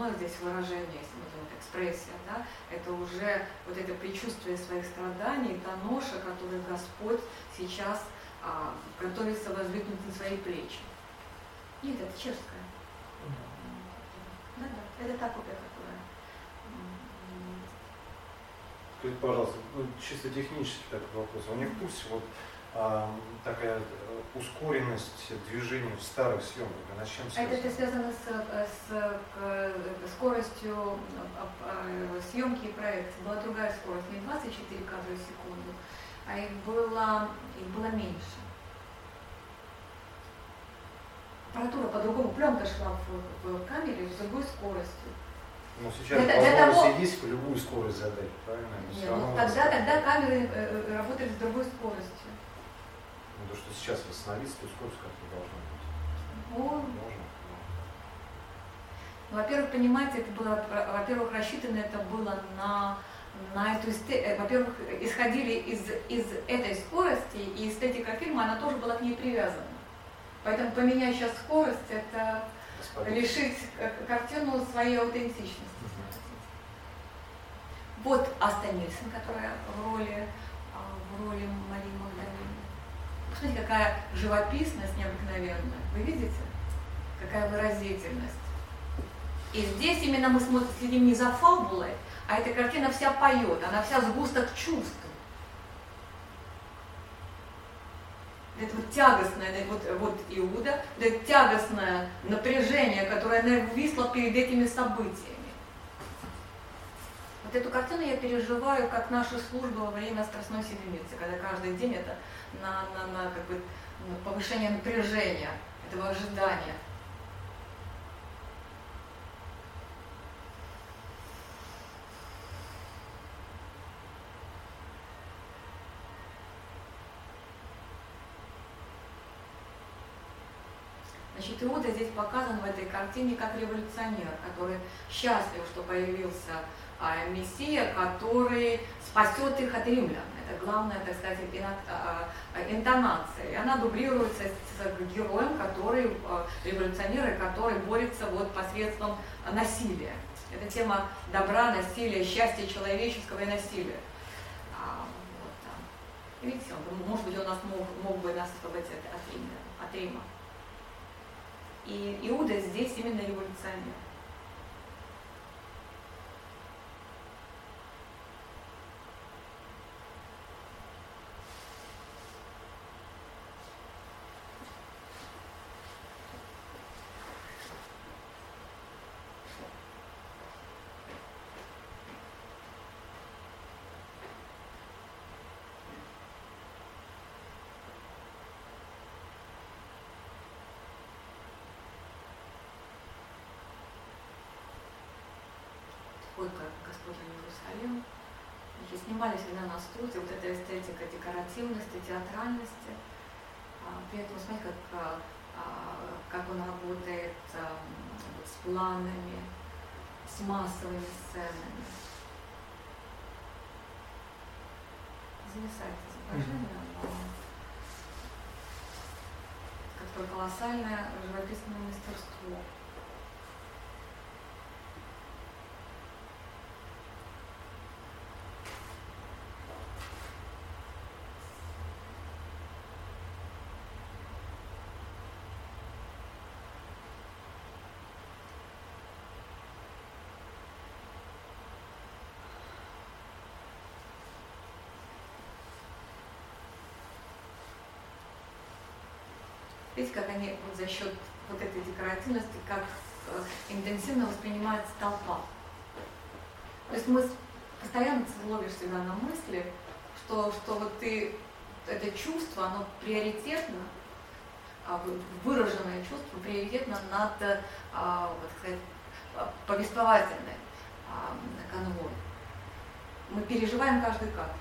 Speaker 1: основное здесь выражение, если мы говорим экспрессия, да, это уже вот это предчувствие своих страданий, та ноша, которую Господь сейчас а, готовится воздвигнуть на свои плечи. Нет, это чешская. Да, да, это та копия, которая.
Speaker 3: Скажите, пожалуйста, ну, чисто технический такой вопрос. Вы не в курсе, вот а, такая э, ускоренность движения в старых съемках, она с чем
Speaker 1: связана? Это связано с, с, с скоростью съемки и проекции. Была другая скорость, не 24 кадра в секунду, а их было, их было меньше. Аппаратура по-другому, пленка шла в, в камере с другой скоростью.
Speaker 3: Ну, сейчас для, возможность того... есть любую скорость задать, правильно?
Speaker 1: Нет, ну, тогда, тогда камеры э, э, работали с другой скоростью.
Speaker 3: Ну, то, что сейчас восстановиться, то скорость как-то должна быть.
Speaker 1: Можно. Можно. Ну, во-первых, понимаете, это было, во-первых, рассчитано это было на, на эту эстетику. Во-первых, исходили из, из этой скорости, и эстетика фильма, она тоже была к ней привязана. Поэтому поменять сейчас скорость, это Господин. лишить картину своей аутентичности. Вот Аста Нильсон, которая в роли, а, в роли Марии Магдалины. Посмотрите, какая живописность необыкновенная. Вы видите? Какая выразительность. И здесь именно мы смотрим, следим не за фабулой, а эта картина вся поет, она вся сгусток чувств. Это вот тягостное, вот, вот Иуда, это тягостное напряжение, которое нависло перед этими событиями. Вот эту картину я переживаю как наша служба во время Страстной Седмицы, когда каждый день это на, на, на как бы, повышение напряжения, этого ожидания. Значит, Иуда здесь показан в этой картине как революционер, который счастлив, что появился а, Мессия, который спасет их от римлян. Это главная, так сказать, а, а, интонация. И она дублируется с героем, который, революционер, который борется вот посредством насилия. Это тема добра, насилия, счастья человеческого и насилия. А, вот, Видите, может быть, он нас мог, мог бы нас освободить от Рима. От Рима. И Иуда здесь именно революционер. вход Господа в Иерусалим. Значит, снимали всегда на студии, вот эта эстетика декоративности, театральности. А, при этом, смотрите, как, а, а, как он работает вот, с планами, с массовыми сценами. Зависает изображение, но какое колоссальное живописное мастерство. Видите, как они вот за счет вот этой декоративности, как э, интенсивно воспринимается толпа. То есть мы постоянно ловишь себя на мысли, что, что вот ты, это чувство, оно приоритетно, а, выраженное чувство приоритетно над, а, вот, сказать, повествовательной а, конвой. мы переживаем каждый кадр.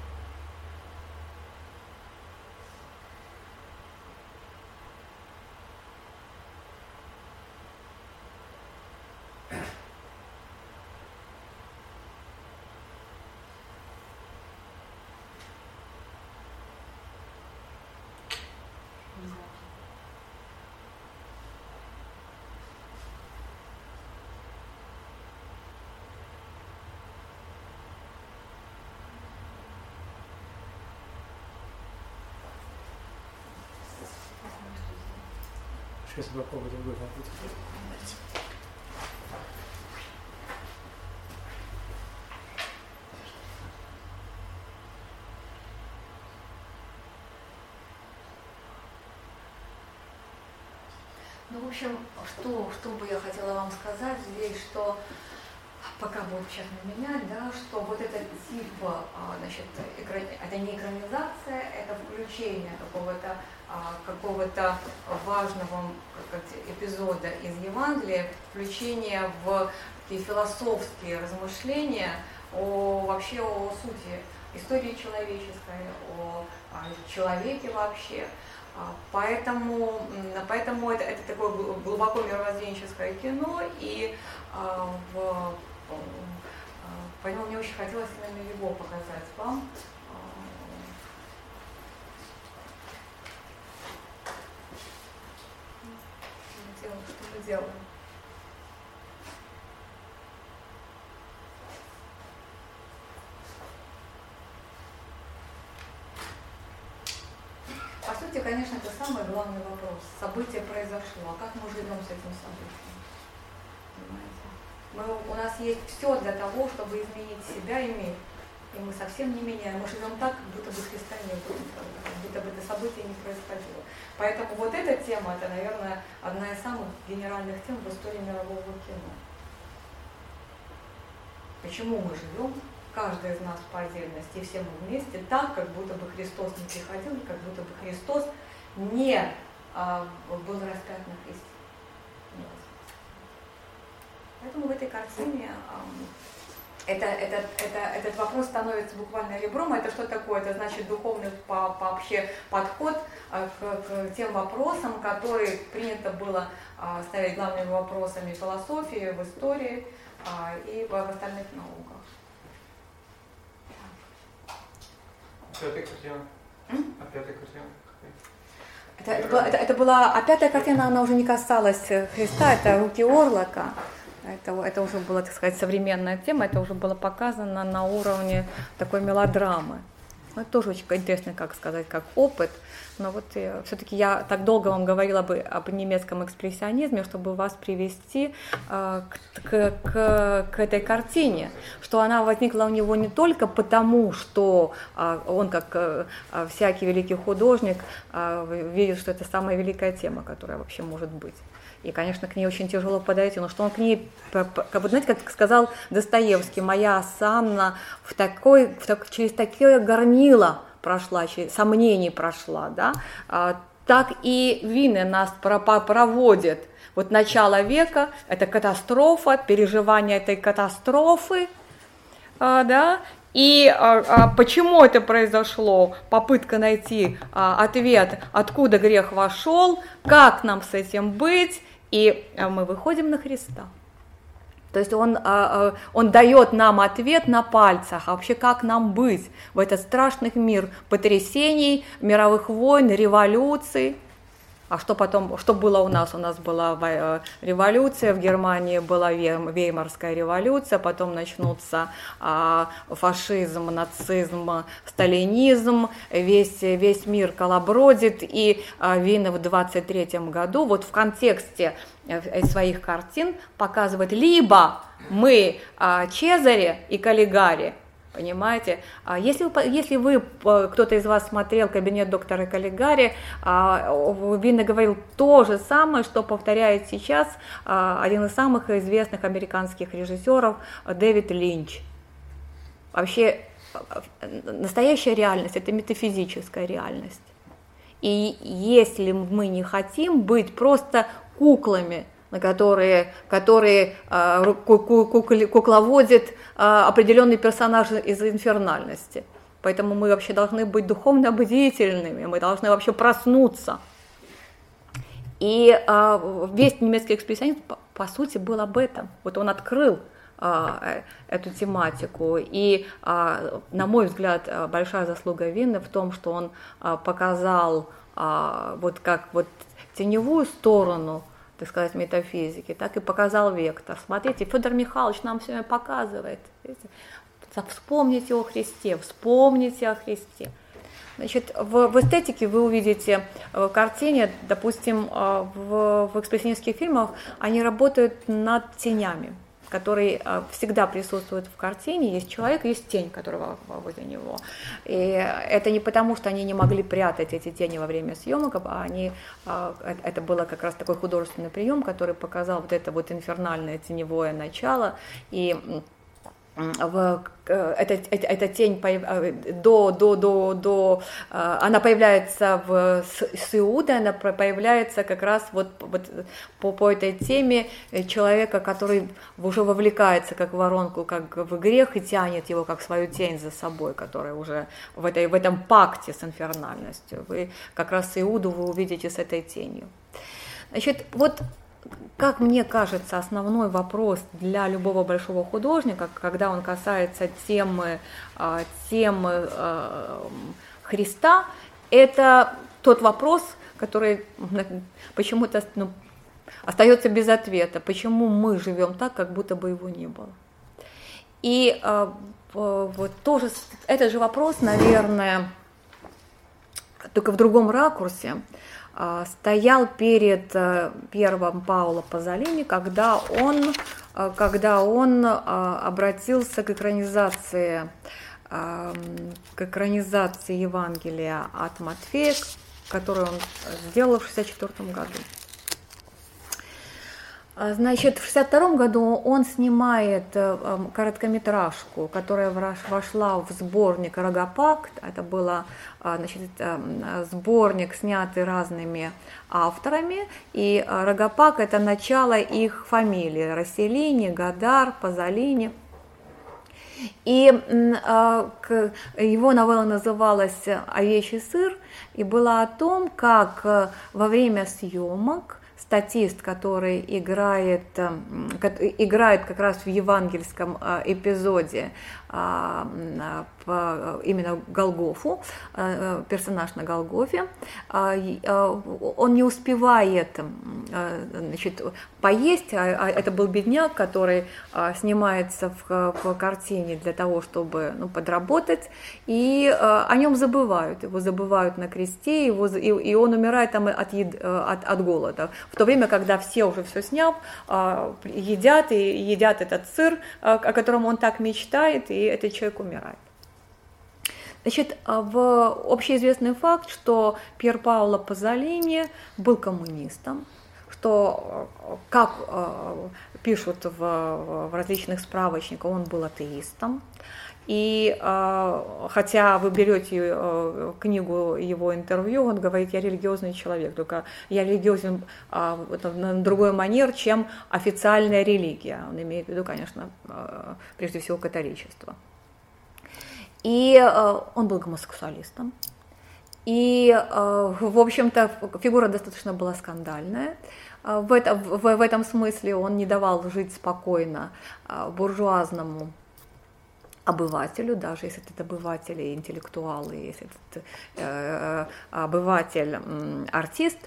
Speaker 2: Сейчас попробую другой вопрос.
Speaker 1: Ну, в общем, что, что бы я хотела вам сказать здесь, что пока будет сейчас менять, да, что вот этот тип, а, значит, экран, это не экранизация, это включение какого-то какого-то важного эпизода из Евангелия, включение в такие философские размышления о вообще о сути истории человеческой, о, человеке вообще. А, поэтому, поэтому это, это такое глубоко мировоззренческое кино, и в, поэтому мне очень хотелось именно его показать вам. Делаем. По сути, конечно, это самый главный вопрос. Событие произошло, а как мы живем с этим событием? Мы, у нас есть все для того, чтобы изменить себя и мир. И мы совсем не меняем. Мы живем так, как будто бы Христа не было, будто бы это событие не происходило. Поэтому вот эта тема, это, наверное, одна из самых генеральных тем в истории мирового кино. Почему мы живем, каждый из нас по отдельности, и все мы вместе, так, как будто бы Христос не приходил, как будто бы Христос не а, был распят на кресте. Поэтому в этой картине а, это, это, это, этот вопрос становится буквально ребром. Это что такое? Это значит духовный по, по вообще подход э, к, к тем вопросам, которые принято было а, ставить главными вопросами в философии, в истории а, и в, остальных науках.
Speaker 2: Пятая картина. А пятая картина?
Speaker 1: Это, это, это была, а пятая картина, она уже не касалась Христа, это руки Орлока. Это, это уже была, так сказать, современная тема, это уже было показано на уровне такой мелодрамы. Ну, это тоже очень интересно, как сказать, как опыт. Но вот э, все-таки я так долго вам говорила бы об немецком экспрессионизме, чтобы вас привести э, к, к, к этой картине, что она возникла у него не только потому, что э, он, как э, всякий великий художник, э, видит, что это самая великая тема, которая вообще может быть. И, конечно, к ней очень тяжело подойти, но что он к ней, как бы, знаете, как сказал Достоевский, моя Санна в такой, в так, через такое горнило прошла, через сомнений прошла, да, а, так и вины нас проводят. Вот начало века – это катастрофа, переживание этой катастрофы, а, да, и а, а, почему это произошло? Попытка найти а, ответ, откуда грех вошел, как нам с этим быть, и э, мы выходим на Христа. То есть он, а, а, он дает нам ответ на пальцах, а вообще как нам быть в этот страшный мир потрясений, мировых войн, революций. А что потом, что было у нас? У нас была э, революция, в Германии была Веймарская революция, потом начнутся а, фашизм, нацизм, сталинизм, весь, весь мир колобродит, и а, Вина в 23 году, вот в контексте э, своих картин показывает либо мы а, Чезаре и Каллигари, Понимаете? А если, вы, если вы, кто-то из вас смотрел кабинет доктора Каллигари, а, Винна говорил то же самое, что повторяет сейчас а, один из самых известных американских режиссеров Дэвид Линч. Вообще, настоящая реальность – это метафизическая реальность. И если мы не хотим быть просто куклами которые, которые э, кукловодит э, определенный персонаж из инфернальности. Поэтому мы вообще должны быть духовно бдительными, мы должны вообще проснуться. И э, весь немецкий экспрессионизм, по, сути, был об этом. Вот он открыл э, эту тематику. И, на мой взгляд, большая заслуга Винны в том, что он показал вот как вот теневую сторону так сказать, метафизики, так и показал вектор. Смотрите, Федор Михайлович нам все показывает. Вспомните о Христе, вспомните о Христе. Значит, в, в эстетике вы увидите в картине, допустим, э, в, в экспрессионистских фильмах они работают над тенями, которые э, всегда присутствуют в картине. Есть человек, есть тень, которая возле него. И это не потому, что они не могли прятать эти тени во время съемок, а они, э, это было как раз такой художественный прием, который показал вот это вот инфернальное теневое начало. И в, эта, эта, эта тень э, до, до, до, до, э, она появляется в, с она появляется как раз вот, вот по, по этой теме человека, который уже вовлекается как в воронку, как в грех и тянет его как свою тень за собой, которая уже в, этой, в этом пакте с инфернальностью. Вы как раз Иуду вы увидите с этой тенью. Значит, вот как мне кажется, основной вопрос для любого большого художника, когда он касается темы, а, темы а, Христа, это тот вопрос, который почему-то ну, остается без ответа, почему мы живем так, как будто бы его не было. И а, вот тоже этот же вопрос, наверное, только в другом ракурсе, стоял перед э, первым Пауло Пазолини, когда он, э, когда он э, обратился к экранизации, к экранизации Евангелия от Матфея, которую он сделал в 1964 году. А, значит, в 1962 году он снимает э, короткометражку, которая вошла в сборник «Рогопакт». Это был а, значит, сборник, снятый разными авторами. И э, «Рогопак» – это начало их фамилии – Расселини, Гадар, Пазолини – и а, его новелла называлась «Овечий сыр» и была о том, как э, во время съемок статист, который играет, эм, играет как раз в евангельском э, эпизоде именно Голгофу, э, персонаж на Голгофе, а, а, он не успевает значит, поесть, а это был бедняк, который снимается в, в картине для того, чтобы ну, подработать, и о нем забывают, его забывают на кресте, его, и, и он умирает там от, ед, от, от голода. В то время, когда все уже все сняв, едят и едят этот сыр, о котором он так мечтает, и этот человек умирает. Значит, а, в общеизвестный факт, что Пьер Пауло Пазолини был коммунистом, что, а, как а, пишут в, в различных справочниках, он был атеистом. И хотя вы берете книгу его интервью, он говорит, я религиозный человек, только я религиозен на другой манер, чем официальная религия. Он имеет в виду, конечно, прежде всего католичество. И э, он был гомосексуалистом. И, э, в общем-то, фигура достаточно была скандальная. Э, в, это, в, в этом смысле он не давал жить спокойно буржуазному обывателю, даже если это обыватель и интеллектуал, и если это э, обыватель э, артист,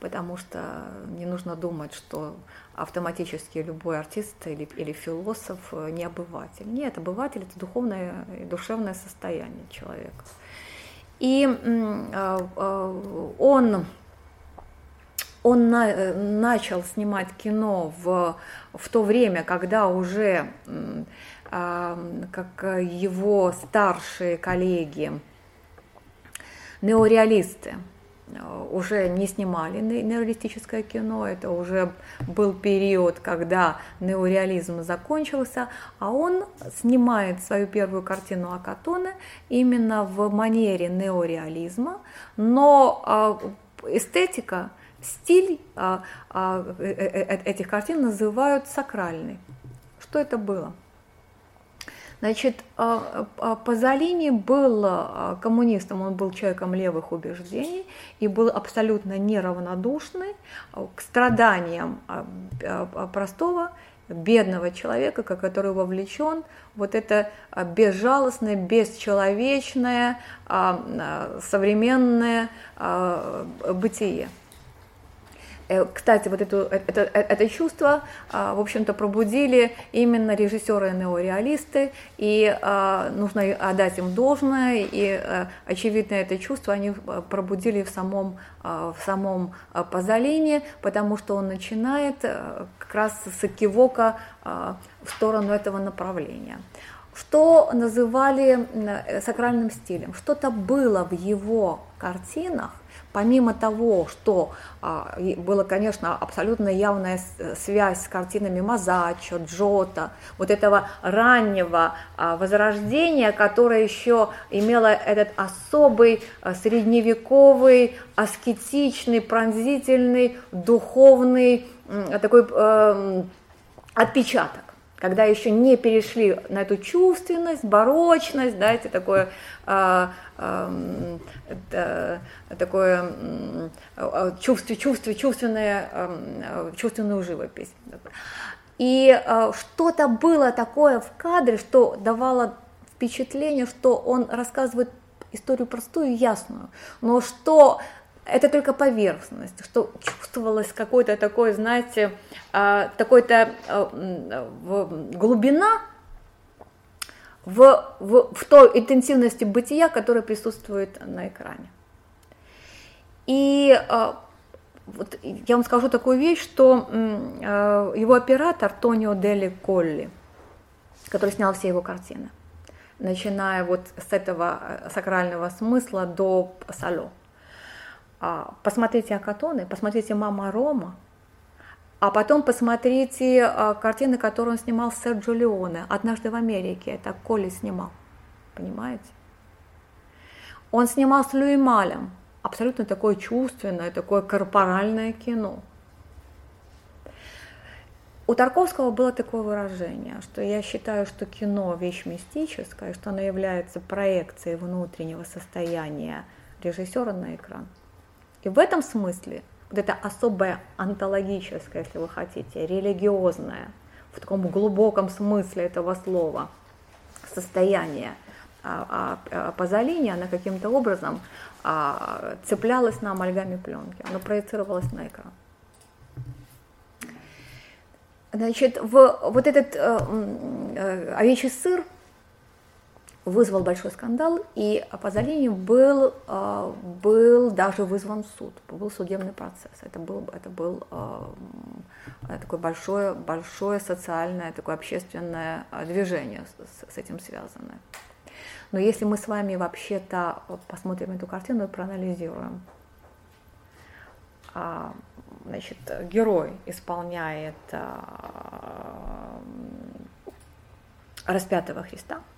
Speaker 1: потому что не нужно думать, что автоматически любой артист или, или философ э, не обыватель. Нет, обыватель это духовное и душевное состояние человека. И а, а, он, он на, э, начал снимать кино в, в то время, когда уже как его старшие коллеги, неореалисты, уже не снимали неореалистическое кино, это уже был период, когда неореализм закончился, а он снимает свою первую картину Акатоне именно в манере неореализма, но а, эстетика стиль а, а, э, э, этих картин называют сакральный. Что это было? Значит, а, Пазолини был коммунистом, он был человеком левых убеждений и был абсолютно неравнодушный к страданиям простого бедного человека, который вовлечен вот это безжалостное, бесчеловечное, современное бытие. Э, кстати, вот это, это, это чувство, а, в общем-то, пробудили именно режиссеры неореалисты, и а, нужно отдать им должное, и э, очевидно это чувство они э, пробудили в самом, а, в самом Пазолине, потому что он начинает как раз с экивока в сторону этого направления что называли сакральным стилем. Что-то было в его картинах, помимо того, что а, была, конечно, абсолютно явная связь с картинами Мазачо, Джота, вот этого раннего а, возрождения, которое еще имело этот особый а, средневековый, аскетичный, пронзительный, духовный такой э, отпечаток когда еще не перешли на эту чувственность, барочность, да, это такое, а, это, такое а, чувство, чувство, чувственное, а, чувственную живопись. И а, что-то было такое в кадре, что давало впечатление, что он рассказывает историю простую и ясную, но что это только поверхность, что чувствовалось какой-то такой, знаете, а, такой-то а, глубина в, в, в той интенсивности бытия, которая присутствует на экране. И а, вот я вам скажу такую вещь, что его оператор Тонио Дели Колли, который снял все его картины, начиная вот с этого сакрального смысла до Сало, а, посмотрите Акатоны, посмотрите Мама Рома, а потом посмотрите а, картины, которые он снимал с Серджо Леоне. «Однажды в Америке» это Коли снимал, понимаете? Он снимал с Луи Малем, абсолютно такое чувственное, такое корпоральное кино. У Тарковского было такое выражение, что я считаю, что кино – вещь мистическая, что оно является проекцией внутреннего состояния режиссера на экран. И в этом смысле вот это особое антологическое, если вы хотите, религиозное, в таком глубоком смысле этого слова, состояние а, а, а Пазолини, она каким-то образом цеплялась на амальгаме пленки, она проецировалась на экран. Значит, в, вот этот э, э, овечий сыр – вызвал большой скандал, и Пазолини был, а, был даже вызван суд, был судебный процесс. Это был, это был а, такое большое, большое социальное, такое общественное движение с, с этим связанное. Но если мы с вами вообще-то посмотрим эту картину и проанализируем, а, значит, герой исполняет распятого Христа –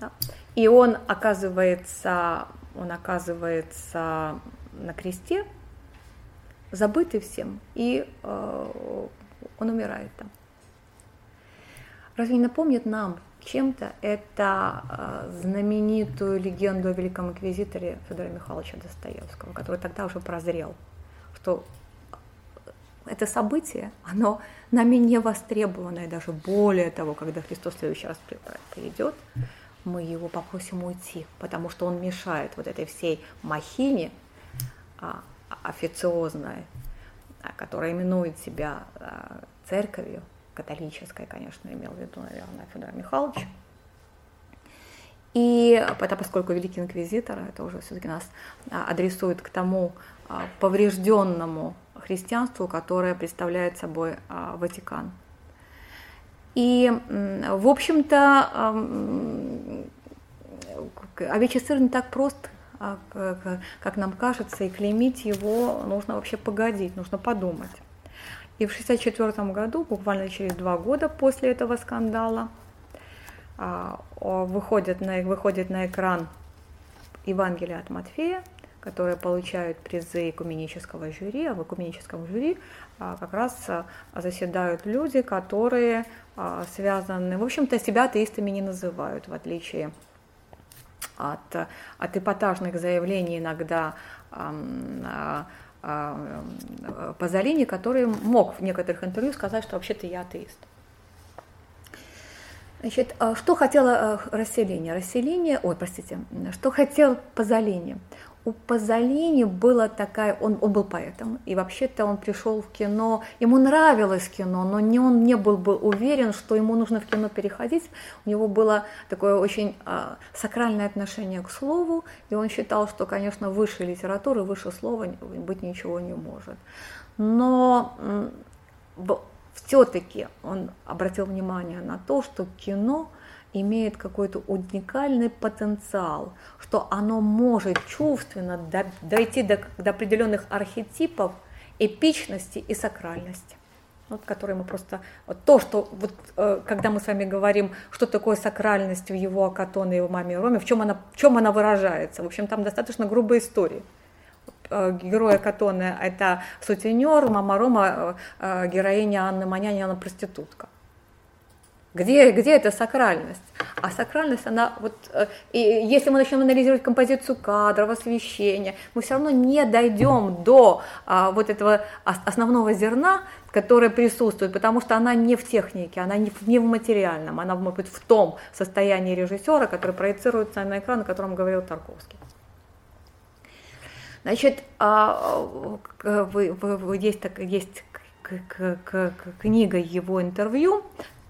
Speaker 1: да. И он оказывается, он оказывается на кресте, забытый всем, и э, он умирает там. Разве не напомнит нам чем-то это э, знаменитую легенду о великом инквизиторе Федора Михайловича Достоевского, который тогда уже прозрел, что это событие, оно нами не востребованное, даже более того, когда Христос в следующий раз придет, мы его попросим уйти, потому что он мешает вот этой всей махине а, официозной, а, которая именует себя а, церковью, католической, конечно, имел в виду, наверное, Федор Михайлович. И это поскольку Великий Инквизитор, это уже все-таки нас а, адресует к тому а, поврежденному христианству, которое представляет собой а, Ватикан. И, в общем-то, овечий сыр не так прост, а, как нам кажется, и клеймить его нужно вообще погодить, нужно подумать. И в 1964 году, буквально через два года после этого скандала, а, выходит на, выходит на экран Евангелие от Матфея, которые получают призы экуменического жюри, а в экуменическом жюри а, как раз а, заседают люди, которые а, связаны, в общем-то, себя атеистами не называют, в отличие от, от эпатажных заявлений иногда Пазолини, который мог в некоторых интервью сказать, что вообще-то я атеист. Значит, что хотела расселение? Расселение, ой, простите, что хотел Пазолини? У Пазолини была такая, он, он был поэтом, и вообще-то он пришел в кино, ему нравилось кино, но не, он не был бы уверен, что ему нужно в кино переходить. У него было такое очень а, сакральное отношение к слову, и он считал, что, конечно, выше литературы, выше слова быть ничего не может. Но все-таки он обратил внимание на то, что кино – имеет какой-то уникальный потенциал, что оно может чувственно дойти до, до определенных архетипов эпичности и сакральности. Вот, которые мы просто вот то, что вот э, когда мы с вами говорим, что такое сакральность в его Акатоне и его маме Роме, в чем она, в чем она выражается. В общем, там достаточно грубая история. Э, герой Акатоне это сутенер, мама Рома, э, героиня Анны Маняни, она проститутка. Где, где эта сакральность? А сакральность, она вот, э, и если мы начнем анализировать композицию кадров, освещения, мы все равно не дойдем до а, вот этого основного зерна, которое присутствует, потому что она не в технике, она не в, не в материальном, она может быть в том состоянии режиссера, который проецируется на экран, о котором говорил Тарковский. Значит, а, есть, есть книга его интервью,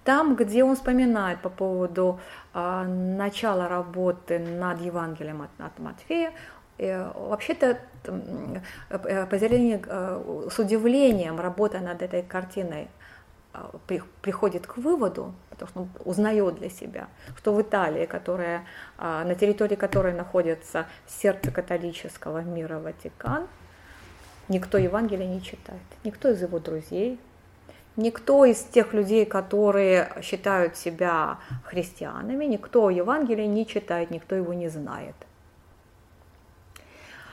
Speaker 1: там, где он вспоминает по поводу э, начала работы над Евангелием от, от Матфея, э, вообще-то э, Позелени э, с удивлением, работая над этой картиной, э, при, приходит к выводу, потому что он узнает для себя, что в Италии, которая, э, на территории которой находится сердце католического мира Ватикан, никто Евангелия не читает, никто из его друзей, Никто из тех людей, которые считают себя христианами, никто Евангелие не читает, никто его не знает.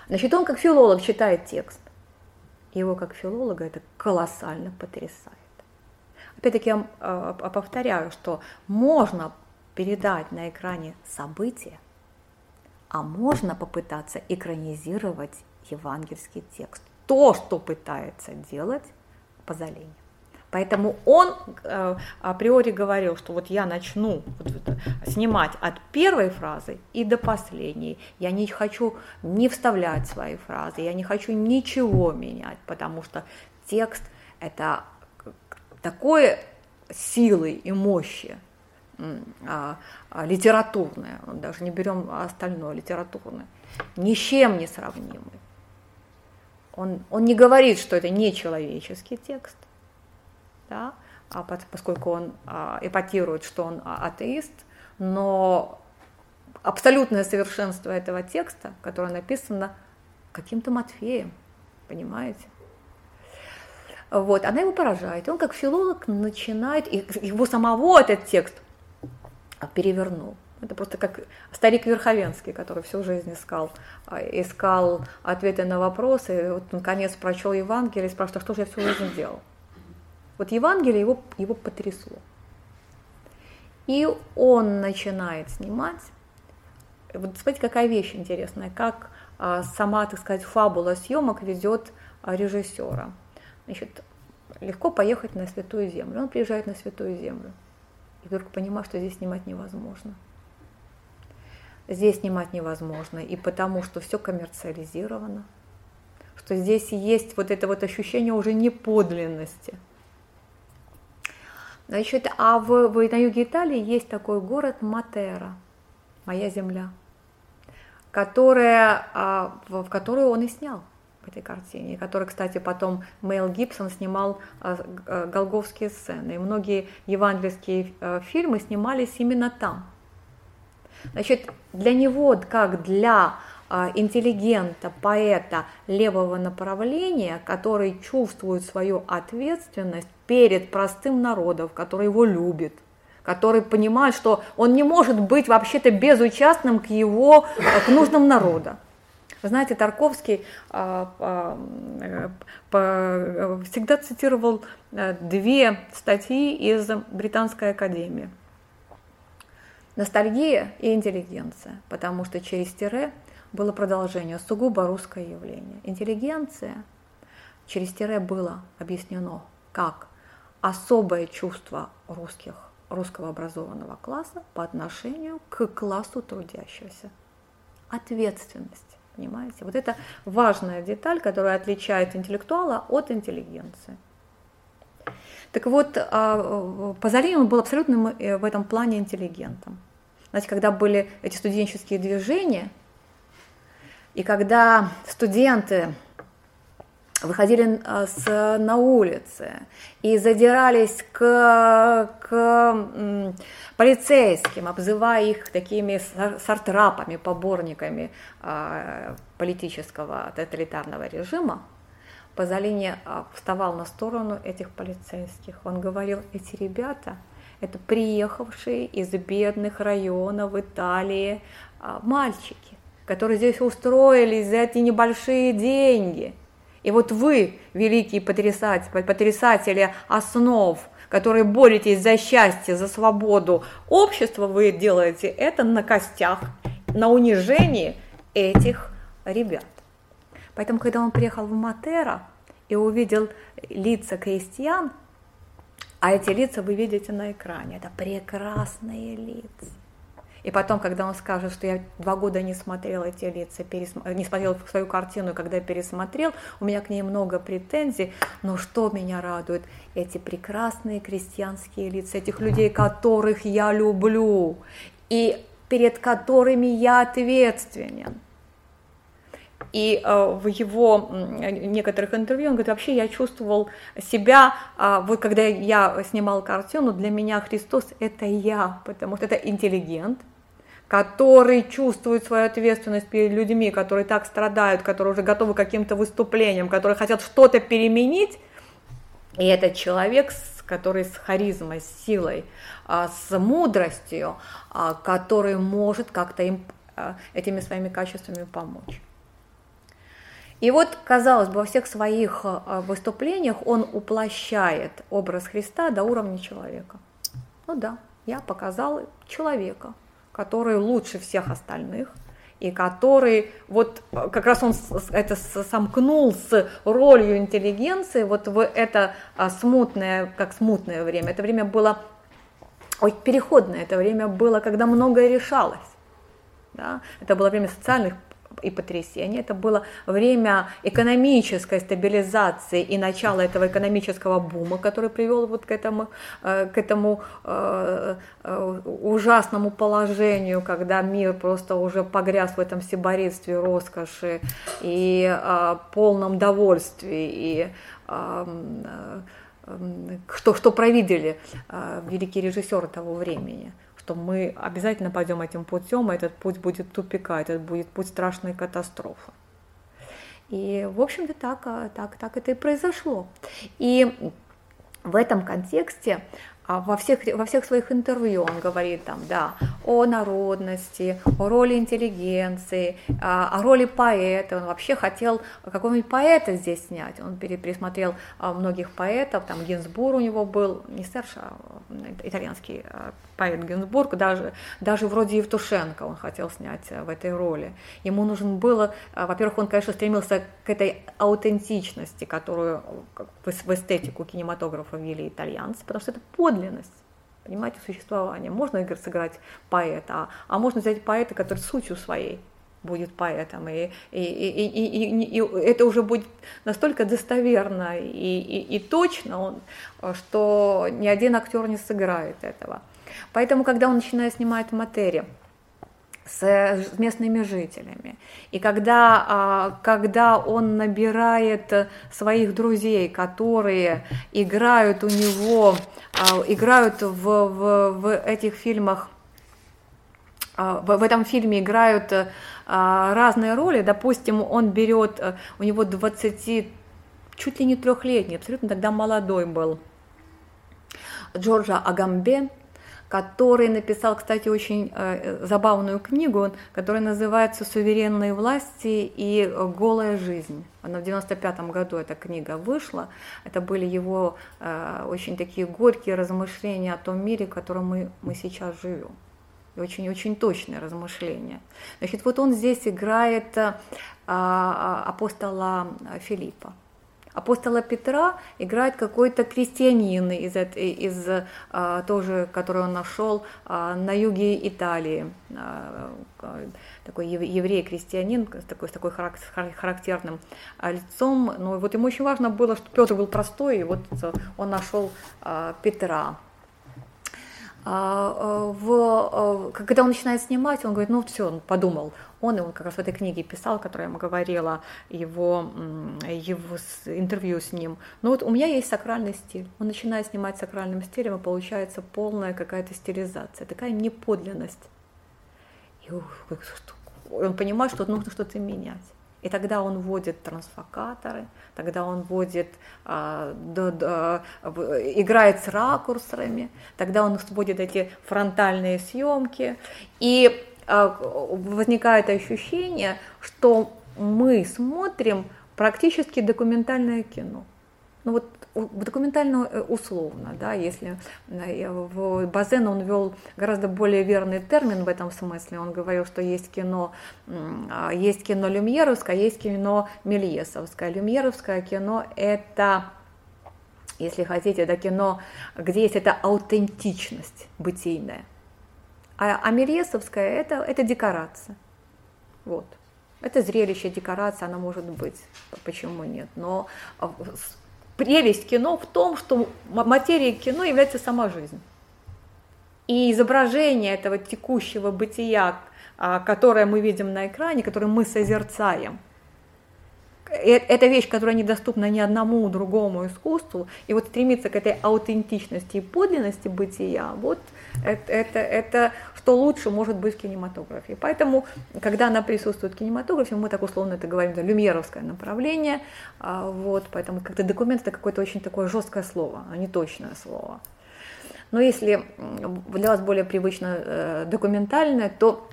Speaker 1: Значит, он как филолог читает текст. Его как филолога это колоссально потрясает. Опять-таки я а, повторяю, что можно передать на экране события, а можно попытаться экранизировать евангельский текст. То, что пытается делать Пазолини. Поэтому он э, априори говорил, что вот я начну снимать от первой фразы и до последней. Я не хочу не вставлять свои фразы, я не хочу ничего менять, потому что текст это такое силы и мощи а, а, литературное, даже не берем остальное, литературное, ни с чем не сравнимый. Он, он не говорит, что это не человеческий текст, да, а поскольку он а, эпатирует, что он а, атеист, но абсолютное совершенство этого текста, которое написано каким-то Матфеем, понимаете? Вот, она его поражает. Он как филолог начинает, и его самого этот текст перевернул. Это просто как старик Верховенский, который всю жизнь искал, искал ответы на вопросы, и вот наконец прочел Евангелие и спрашивает, а что же я всю жизнь делал? Вот Евангелие его, его потрясло. И он начинает снимать. Вот смотрите, какая вещь интересная, как а, сама, так сказать, фабула съемок ведет а, режиссера. Значит, легко поехать на Святую Землю. Он приезжает на Святую Землю. И вдруг понимает, что здесь снимать невозможно. Здесь снимать невозможно. И потому, что все коммерциализировано. Что здесь есть вот это вот ощущение уже неподлинности – Значит, а в, в, на юге Италии есть такой город Матера, моя земля, которая, а, в, в которую он и снял в этой картине, который, кстати, потом Мейл Гибсон снимал а, а, голговские сцены, и многие евангельские а, фильмы снимались именно там. Значит, для него, как для интеллигента, поэта левого направления, который чувствует свою ответственность перед простым народом, который его любит, который понимает, что он не может быть вообще-то безучастным к его, к нужным народа. Вы знаете, Тарковский а, а, э, по, всегда цитировал а, две статьи из Британской академии. Ностальгия и интеллигенция, потому что через тире было продолжение, сугубо русское явление. Интеллигенция через тире было объяснено как особое чувство русских, русского образованного класса по отношению к классу трудящегося. Ответственность, понимаете? Вот это важная деталь, которая отличает интеллектуала от интеллигенции. Так вот, а, Пазолини он был абсолютно э, в этом плане интеллигентом. Знаете, когда были эти студенческие движения, и когда студенты выходили а, с, на улицы и задирались к, к полицейским, обзывая их такими сартрапами, поборниками а, политического тоталитарного режима, Пазолини а, вставал на сторону этих полицейских. Он говорил, эти ребята – это приехавшие из бедных районов Италии мальчики, которые здесь устроились за эти небольшие деньги – и вот вы, великие потрясатели, потрясатели основ, которые боретесь за счастье, за свободу общества, вы делаете это на костях, на унижении этих ребят. Поэтому, когда он приехал в Матера и увидел лица крестьян, а эти лица вы видите на экране, это прекрасные лица. И потом, когда он скажет, что я два года не смотрел эти лица, пересм... не смотрел свою картину, когда я пересмотрел, у меня к ней много претензий, но что меня радует? Эти прекрасные крестьянские лица, этих людей, которых я люблю, и перед которыми я ответственен. И э, в его некоторых интервью он говорит, вообще я чувствовал себя, э, вот когда я снимал картину, для меня Христос это я, потому что это интеллигент, который чувствует свою ответственность перед людьми, которые так страдают, которые уже готовы к каким-то выступлениям, которые хотят что-то переменить, и этот человек, который с харизмой, с силой, а, с мудростью, а, который может как-то им а, этими своими качествами помочь. И вот, казалось бы, во всех своих выступлениях он уплощает образ Христа до уровня человека. Ну да, я показал человека, который лучше всех остальных, и который вот как раз он это сомкнул с ролью интеллигенции вот в это а, смутное, как смутное время. Это время было ой, переходное, это время было, когда многое решалось. Да? Это было время социальных и потрясение. Это было время экономической стабилизации и начала этого экономического бума, который привел вот к этому, э, к этому э, э, ужасному положению, когда мир просто уже погряз в этом сиборитстве, роскоши и полном довольстве, и что, что провидели великие режиссеры того времени – что мы обязательно пойдем этим путем, и этот путь будет тупика, этот будет путь страшной катастрофы. И, в общем-то, так, а, так, так это и произошло. И в этом контексте а во всех, во всех своих интервью он говорит там, да, о народности, о роли интеллигенции, а, о роли поэта. Он вообще хотел какого-нибудь поэта здесь снять. Он пересмотрел многих поэтов, там Гинзбур у него был, не Серж, а итальянский поэт Гинзбург, даже, даже вроде Евтушенко он хотел снять в этой роли. Ему нужен было, во-первых, он, конечно, стремился к этой аутентичности, которую в эстетику кинематографа ввели итальянцы, потому что это под подлинность понимаете, существования. Можно сыграть поэта, а, а можно взять поэта, который сутью своей будет поэтом, и, и, и, и, и, и это уже будет настолько достоверно и, и, и точно, он, что ни один актер не сыграет этого. Поэтому, когда он начинает снимать материю, с местными жителями. И когда, а, когда он набирает своих друзей, которые играют у него, а, играют в, в, в этих фильмах, а, в этом фильме играют разные роли, допустим, он берет, у него 20, чуть ли не трехлетний, абсолютно тогда молодой был, Джорджа Агамбе, который написал, кстати, очень э, забавную книгу, которая называется «Суверенные власти и голая жизнь». Она в 95 году эта книга вышла. Это были его э, очень такие горькие размышления о том мире, в котором мы, мы сейчас живем. Очень-очень точные размышления. Значит, вот он здесь играет э, апостола Филиппа апостола Петра играет какой-то крестьянин из, из а, тоже, который он нашел а, на юге Италии, а, такой еврей-крестьянин с такой, с такой характерным лицом. Но вот ему очень важно было, что Петр был простой, и вот он нашел Петра. В, когда он начинает снимать, он говорит, ну все, он подумал, он, и он как раз в этой книге писал, которая я ему говорила, его, его интервью с ним. Но вот у меня есть сакральный стиль. Он начинает снимать сакральным стилем, и получается полная какая-то стилизация, такая неподлинность. И он понимает, что нужно что-то менять. И тогда он вводит трансфокаторы, тогда он вводит, а, да, да, играет с ракурсами, тогда он вводит эти фронтальные съемки. И а, возникает ощущение, что мы смотрим практически документальное кино. Ну вот документально э, условно, да, если э, в Базен он вел гораздо более верный термин в этом смысле, он говорил, что есть кино, а, есть кино люмьеровское, есть кино мельесовское. Люмьеровское кино это если хотите, это кино, где есть эта аутентичность бытийная. А Амельесовская это, это декорация. Вот. Это зрелище, декорация, она может быть, почему нет. Но а, прелесть кино в том, что материей кино является сама жизнь. И изображение этого текущего бытия, а, которое мы видим на экране, которое мы созерцаем – Э, это вещь, которая недоступна ни одному другому искусству, и вот стремиться к этой аутентичности и подлинности бытия, вот это, это, это что лучше может быть в кинематографе. Поэтому, когда она присутствует в кинематографе, мы так условно это говорим, это люмьеровское направление, а, вот, поэтому как-то документ это какое-то очень такое жесткое слово, а не точное слово. Но если для вас более привычно э, документальное, то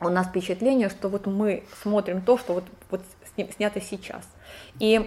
Speaker 1: у нас впечатление, что вот мы смотрим то, что вот, вот снято сейчас. И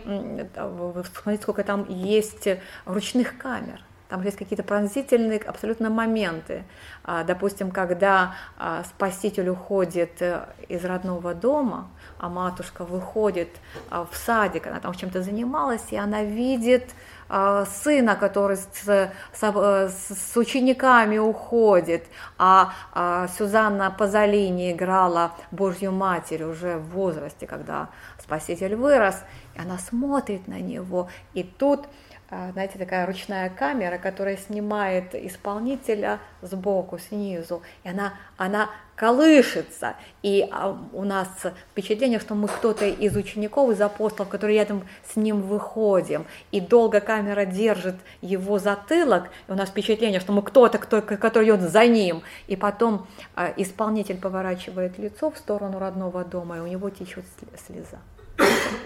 Speaker 1: смотрите, сколько там есть ручных камер. Там есть какие-то пронзительные абсолютно моменты. А, допустим, когда а, спаситель уходит э, из родного дома, а матушка выходит а, в садик, она там чем-то занималась, и она видит сына, который с, с, с учениками уходит, а, а Сюзанна Пазолини играла Божью Матерь уже в возрасте, когда Спаситель вырос, и она смотрит на него, и тут знаете, такая ручная камера, которая снимает исполнителя сбоку, снизу, и она, она колышется, и а, у нас впечатление, что мы кто-то из учеников, из апостолов, которые рядом с ним выходим, и долго камера держит его затылок, и у нас впечатление, что мы кто-то, кто, который идет за ним, и потом а, исполнитель поворачивает лицо в сторону родного дома, и у него течет слеза.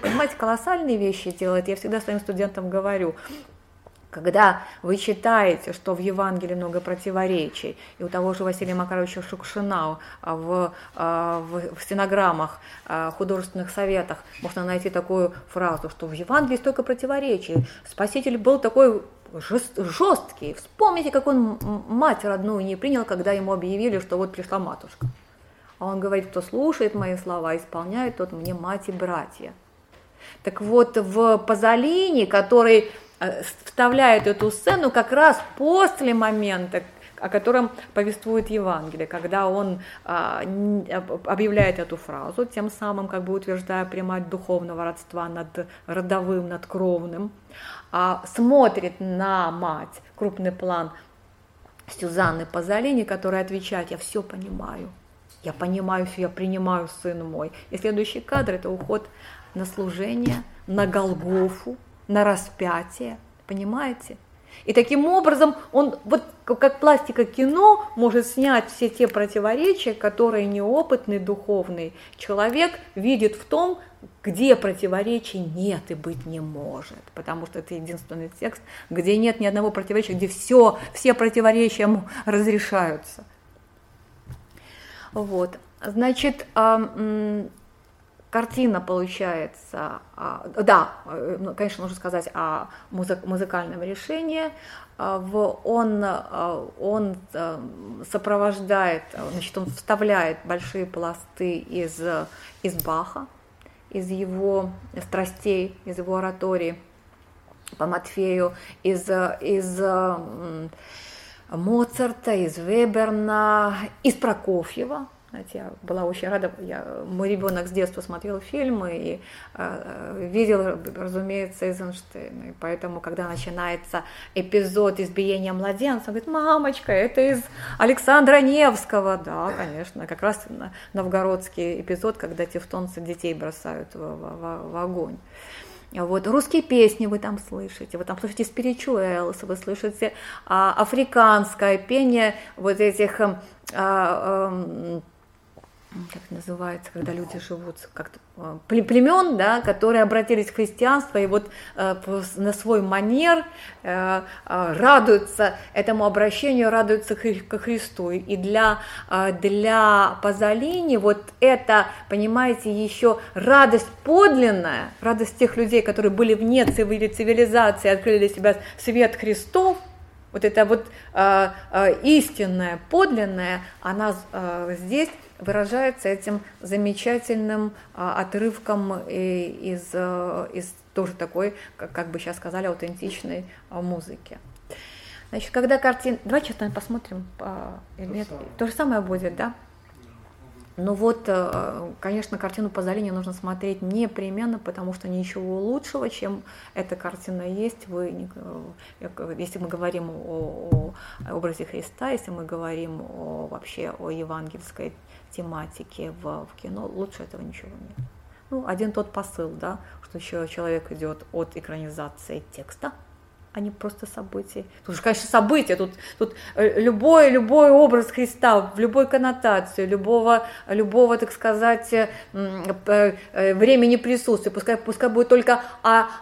Speaker 1: Понимаете, колоссальные вещи делает. Я всегда своим студентам говорю, когда вы читаете, что в Евангелии много противоречий, и у того же Василия Макаровича Шукшина в, а, в, в стенограммах, а, художественных советах можно найти такую фразу, что в Евангелии столько противоречий. Спаситель был такой жест, жесткий. Вспомните, как он мать родную не принял, когда ему объявили, что вот пришла матушка. А он говорит, кто слушает мои слова, исполняет, тот мне мать и братья. Так вот, в Пазолини, который э, вставляет эту сцену как раз после момента, о котором повествует Евангелие, когда он а, объявляет эту фразу, тем самым как бы утверждая примать духовного родства над родовым, над кровным, а, смотрит на мать, крупный план Сюзанны Пазолини, которая отвечает, я все понимаю, я понимаю все, я принимаю, сын мой. И следующий кадр – это уход на служение, на Голгофу, на распятие. Понимаете? И таким образом он, вот как пластика кино, может снять все те противоречия, которые неопытный духовный человек видит в том, где противоречий нет и быть не может, потому что это единственный текст, где нет ни одного противоречия, где все, все противоречия разрешаются. Вот. Значит, картина получается, а, да, э, ну, конечно, нужно сказать о музык, музыкальном решении. А, он, а, он э, сопровождает, значит, он вставляет большие пласты из, из Баха, из его страстей, из его оратории по Матфею, из, из Моцарта, из Веберна, из Прокофьева, знаете, я была очень рада, я, мой ребенок с детства смотрел фильмы и э, видел, разумеется, Эйзенштейна. И поэтому, когда начинается эпизод избиения младенца, он говорит, мамочка, это из Александра Невского. Да, конечно, как раз новгородский эпизод, когда тевтонцы детей бросают в, в, в огонь. Вот, русские песни вы там слышите, вы там слышите спиричуэлс, вы слышите а, африканское пение вот этих а, а, как называется, когда люди живут как-то э, племен, да, которые обратились к христианству и вот э, на свой манер э, э, радуются этому обращению, радуются ко Христу. И для, э, для Пазолини вот это, понимаете, еще радость подлинная, радость тех людей, которые были вне цивилизации, открыли для себя свет Христов, вот это вот э, э, истинная, подлинная, она э, здесь выражается этим замечательным а, отрывком из, э, из тоже такой, как, как бы сейчас сказали, аутентичной а, музыки. Значит, когда картина... Давайте сейчас посмотрим. А, или то, то же самое будет, да? Ну вот, э, конечно, картину Пазолини нужно смотреть непременно, потому что ничего лучшего, чем эта картина есть. Вы, э, если мы говорим о, о образе Христа, если мы говорим о, вообще о евангельской тематики в, в кино, лучше этого ничего нет. Ну, один тот посыл, да, что человек идет от экранизации текста, а не просто событий. Тут же, конечно, события, тут, тут э, любой, любой образ Христа, в любой коннотации, любого, любого, так сказать, э, э, времени присутствия, пускай, пускай будет только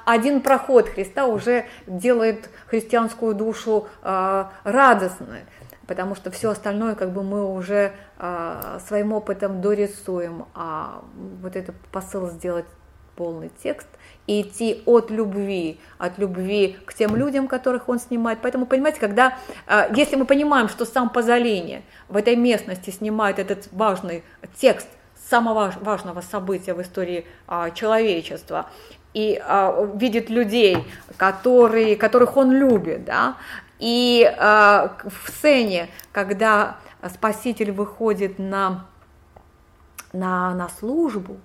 Speaker 1: один проход Христа уже делает христианскую душу радостной потому что все остальное как бы мы уже э, своим опытом дорисуем, а вот этот посыл сделать полный текст и идти от любви, от любви к тем людям, которых он снимает. Поэтому, понимаете, когда, э, если мы понимаем, что сам Пазолини в этой местности снимает этот важный текст самого важного события в истории э, человечества, и э, видит людей, которые, которых он любит, да, и в сцене, когда Спаситель выходит на, на, на службу,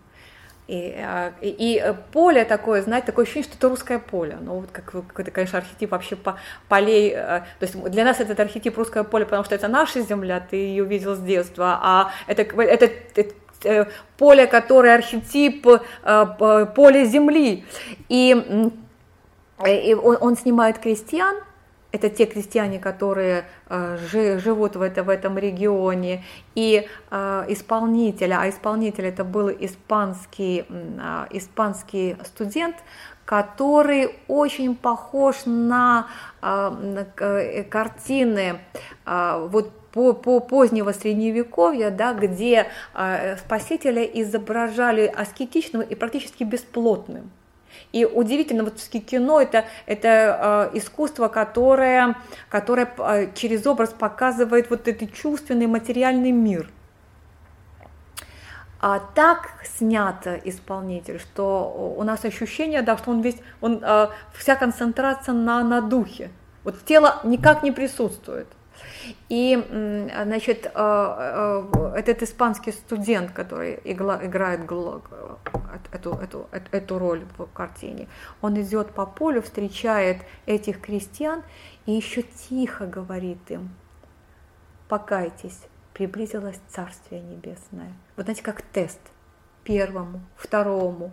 Speaker 1: и, а, и, и поле такое, знаете, такое ощущение, что это русское поле. Ну, вот как какой-то, конечно, архетип вообще по, полей. Э, то есть для нас это архетип русское поле, потому что это наша земля, ты ее видел с детства, а это, это, это э, поле, которое архетип э, поле земли. И, и он, он снимает крестьян, это те крестьяне, которые э, живут в, это, в этом регионе, и э, исполнителя, а исполнитель это был испанский, э, испанский студент, который очень похож на, на э, картины вот по, по позднего средневековья, да, где спасителя изображали аскетичным и практически бесплотным. И удивительно, вот кино это, это э, искусство, которое, которое э, через образ показывает вот этот чувственный материальный мир. А так снято исполнитель, что у нас ощущение, да, что он весь, он, э, вся концентрация на, на духе. Вот тело никак не присутствует. И, значит, э, э, этот испанский студент, который играет эту, эту, эту роль в картине, он идет по полю, встречает этих крестьян и еще тихо говорит им, покайтесь, приблизилось Царствие Небесное. Вот знаете, как тест первому, второму.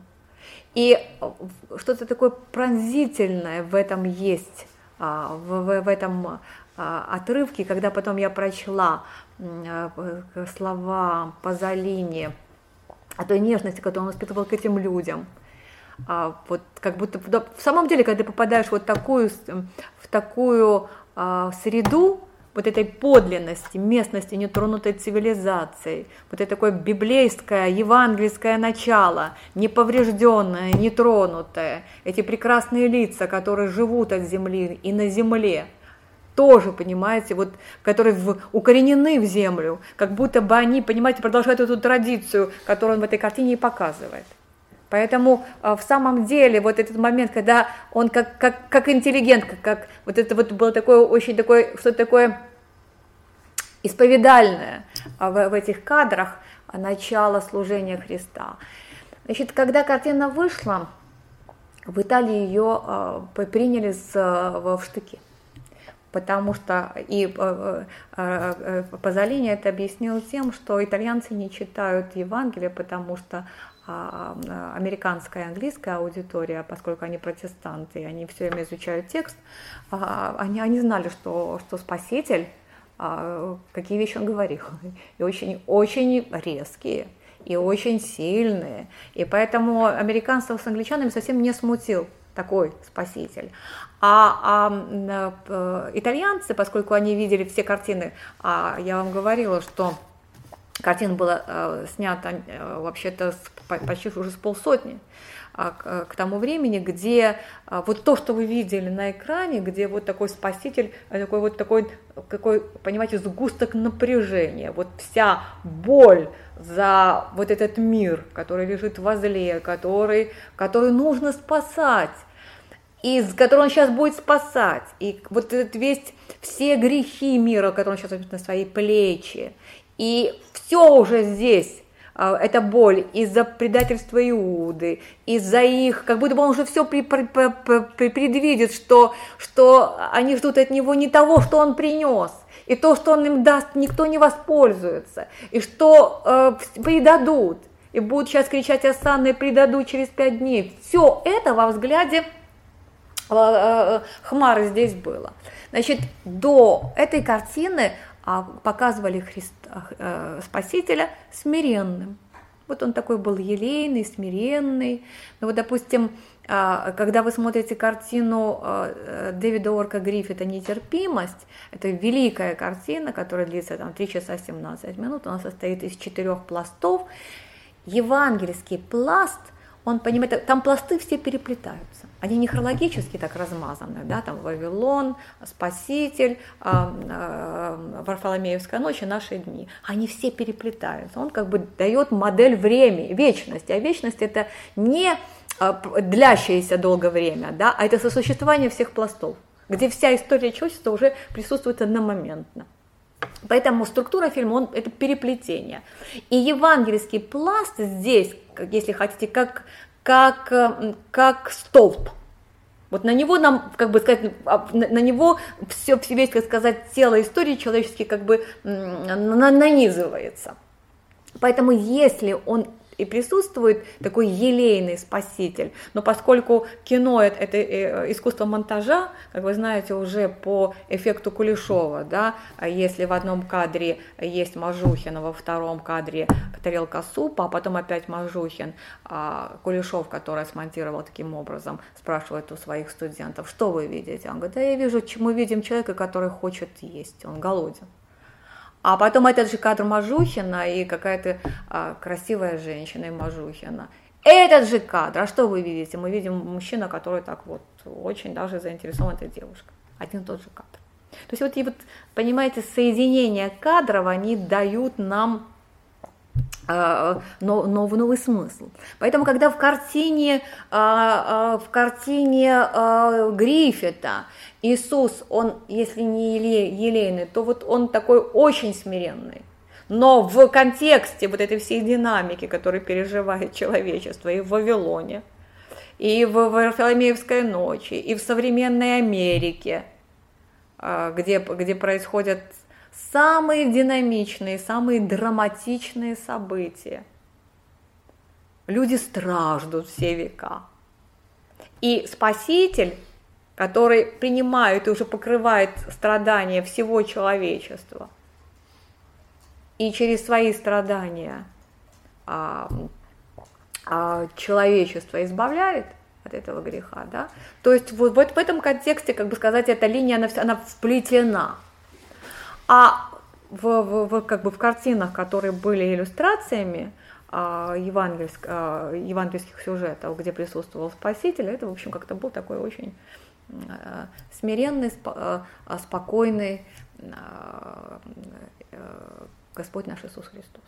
Speaker 1: И э, что-то такое пронзительное в этом есть а, в, в, в этом а, отрывке, когда потом я прочла а, слова Пазолини о той нежности, которую он испытывал к этим людям, а, вот как будто в самом деле, когда ты попадаешь вот такую, в такую а, среду, вот этой подлинности, местности, нетронутой цивилизацией, вот это такое библейское, евангельское начало, неповрежденное, нетронутое, эти прекрасные лица, которые живут от земли и на земле, тоже, понимаете, вот, которые в, укоренены в землю, как будто бы они, понимаете, продолжают эту традицию, которую он в этой картине и показывает. Поэтому а, в самом деле вот этот момент, когда он как, как, как интеллигент, как, как вот это вот было такое очень такое, что-то такое исповедальное а, в, в этих кадрах начало служения Христа. Значит, когда картина вышла, в Италии ее приняли в штыки потому что и э, э, э, Пазолини это объяснил тем, что итальянцы не читают Евангелие, потому что а, а, американская и английская аудитория, поскольку они протестанты, они все время изучают текст, а, они, они знали, что, что Спаситель, какие вещи он говорил, и очень, очень резкие, и очень сильные. И поэтому американцев с англичанами совсем не смутил такой спаситель. А, а итальянцы, поскольку они видели все картины, а я вам говорила, что Картин была э, снята э, вообще-то почти уже с полсотни а, к, к тому времени, где э, вот то, что вы видели на экране, где вот такой спаситель, э, такой вот такой, какой, понимаете, сгусток напряжения, вот вся боль за вот этот мир, который лежит возле, который, который нужно спасать, из которого он сейчас будет спасать. И вот этот весь, все грехи мира, которые он сейчас возьмет на свои плечи, и все уже здесь, а, эта боль из-за предательства Иуды, из-за их, как будто бы он уже все при, при, при, предвидит, что, что они ждут от него не того, что он принес, и то, что он им даст, никто не воспользуется, и что э, предадут, и будут сейчас кричать Асанны, предадут через пять дней. Все это во взгляде Хмары здесь было. Значит, до этой картины а показывали Христа, э, Спасителя смиренным. Вот он такой был елейный, смиренный. Ну вот, допустим, когда вы смотрите картину Дэвида Орка Гриффита «Нетерпимость», это великая картина, которая длится там 3 часа 17 минут, она состоит из четырех пластов. Евангельский пласт – он понимает, там пласты все переплетаются. Они не хронологически так размазаны, да, там Вавилон, Спаситель, э, э, Варфоломеевская ночь и наши дни. Они все переплетаются. Он как бы дает модель времени, вечности. А вечность это не э, длящееся долгое время, да, а это сосуществование всех пластов, где вся история человечества уже присутствует одномоментно. Поэтому структура фильма он, это переплетение. И евангельский пласт здесь, если хотите, как, как, как столб. Вот на него нам, как бы сказать, а, на него все, весь, как сказать, тело истории человеческой как бы нанизывается. Поэтому если он и присутствует такой елейный спаситель. Но поскольку кино это, это э, искусство монтажа, как вы знаете, уже по эффекту Кулешова, да, а если в одном кадре есть Мажухин, а во втором кадре тарелка супа, а потом опять Мажухин, а Кулешов, который смонтировал таким образом, спрашивает у своих студентов, что вы видите? Он говорит, да я вижу, мы видим человека, который хочет есть, он голоден. А потом этот же кадр Мажухина и какая-то а, красивая женщина и Мажухина. Этот же кадр, а что вы видите? Мы видим мужчина, который так вот очень даже заинтересован этой девушкой. Один и тот же кадр. То есть вот, и вот понимаете, соединение кадров, они дают нам новый, новый смысл. Поэтому, когда в картине, а, в картине Гриффита Иисус, он, если не елейный, то вот он такой очень смиренный. Но в контексте вот этой всей динамики, которую переживает человечество и в Вавилоне, и в Варфоломеевской ночи, и в современной Америке, а, где, где происходят самые динамичные, самые драматичные события. Люди страждут все века. И Спаситель который принимает и уже покрывает страдания всего человечества, и через свои страдания а, а, человечество избавляет от этого греха, да, то есть вот, вот в этом контексте, как бы сказать, эта линия, она, она вплетена. А в, в, в, как бы в картинах, которые были иллюстрациями, а, евангельск, а, евангельских сюжетов, где присутствовал Спаситель, это, в общем, как-то был такой очень а, смиренный, спокойный Господь наш Иисус Христос.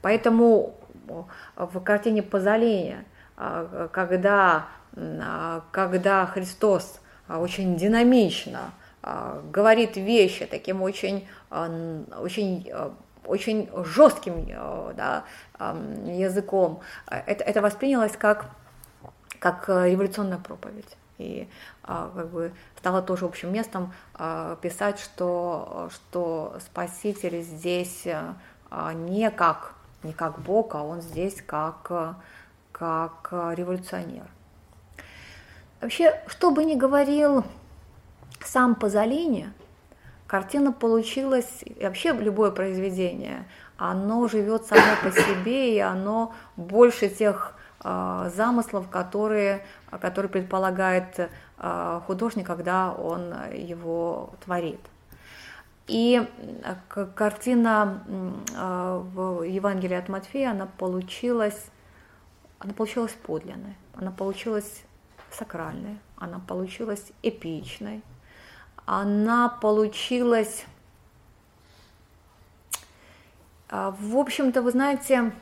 Speaker 1: Поэтому в картине Пазолини, когда, когда Христос очень динамично говорит вещи таким очень, очень очень жестким э, да, языком, это, это воспринялось как, как э, революционная проповедь. И а, как бы стало тоже общим местом а, писать, что, что Спаситель здесь а, не как, не как Бог, а он здесь как, как революционер. Вообще, что бы ни говорил сам Пазолини, картина получилась, и вообще любое произведение, оно живет само по себе, и оно больше тех э, замыслов, которые, которые предполагает э, художник, когда он его творит. И картина э, в Евангелии от Матфея, она получилась, она получилась подлинной, она получилась сакральной, она получилась эпичной, она получилась, а, в общем-то, вы знаете,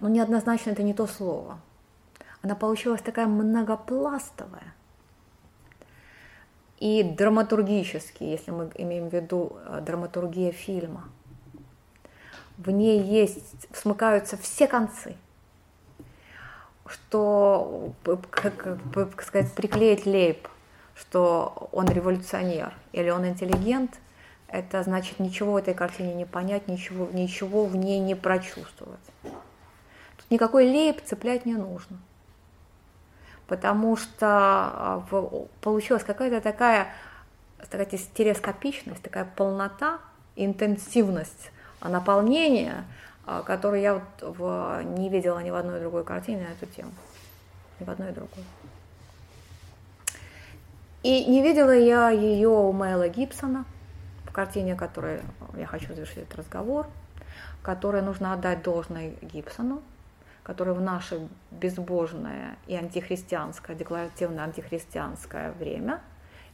Speaker 1: ну неоднозначно это не то слово. Она получилась такая многопластовая и драматургически, если мы имеем в виду э, драматургия фильма. В ней есть, смыкаются все концы – что, как, как сказать, приклеить лейб, что он революционер или он интеллигент, это значит ничего в этой картине не понять, ничего, ничего в ней не прочувствовать. Тут никакой лейб цеплять не нужно. Потому что а, получилась какая-то такая, такая стереоскопичность, такая полнота, интенсивность наполнения, а, который я вот в, не видела ни в одной другой картине на эту тему. Ни в одной другой. И не видела я ее у Мэла Гибсона в картине, которой я хочу завершить этот разговор, которой нужно отдать должное Гибсону, который в наше безбожное и антихристианское, декларативно антихристианское время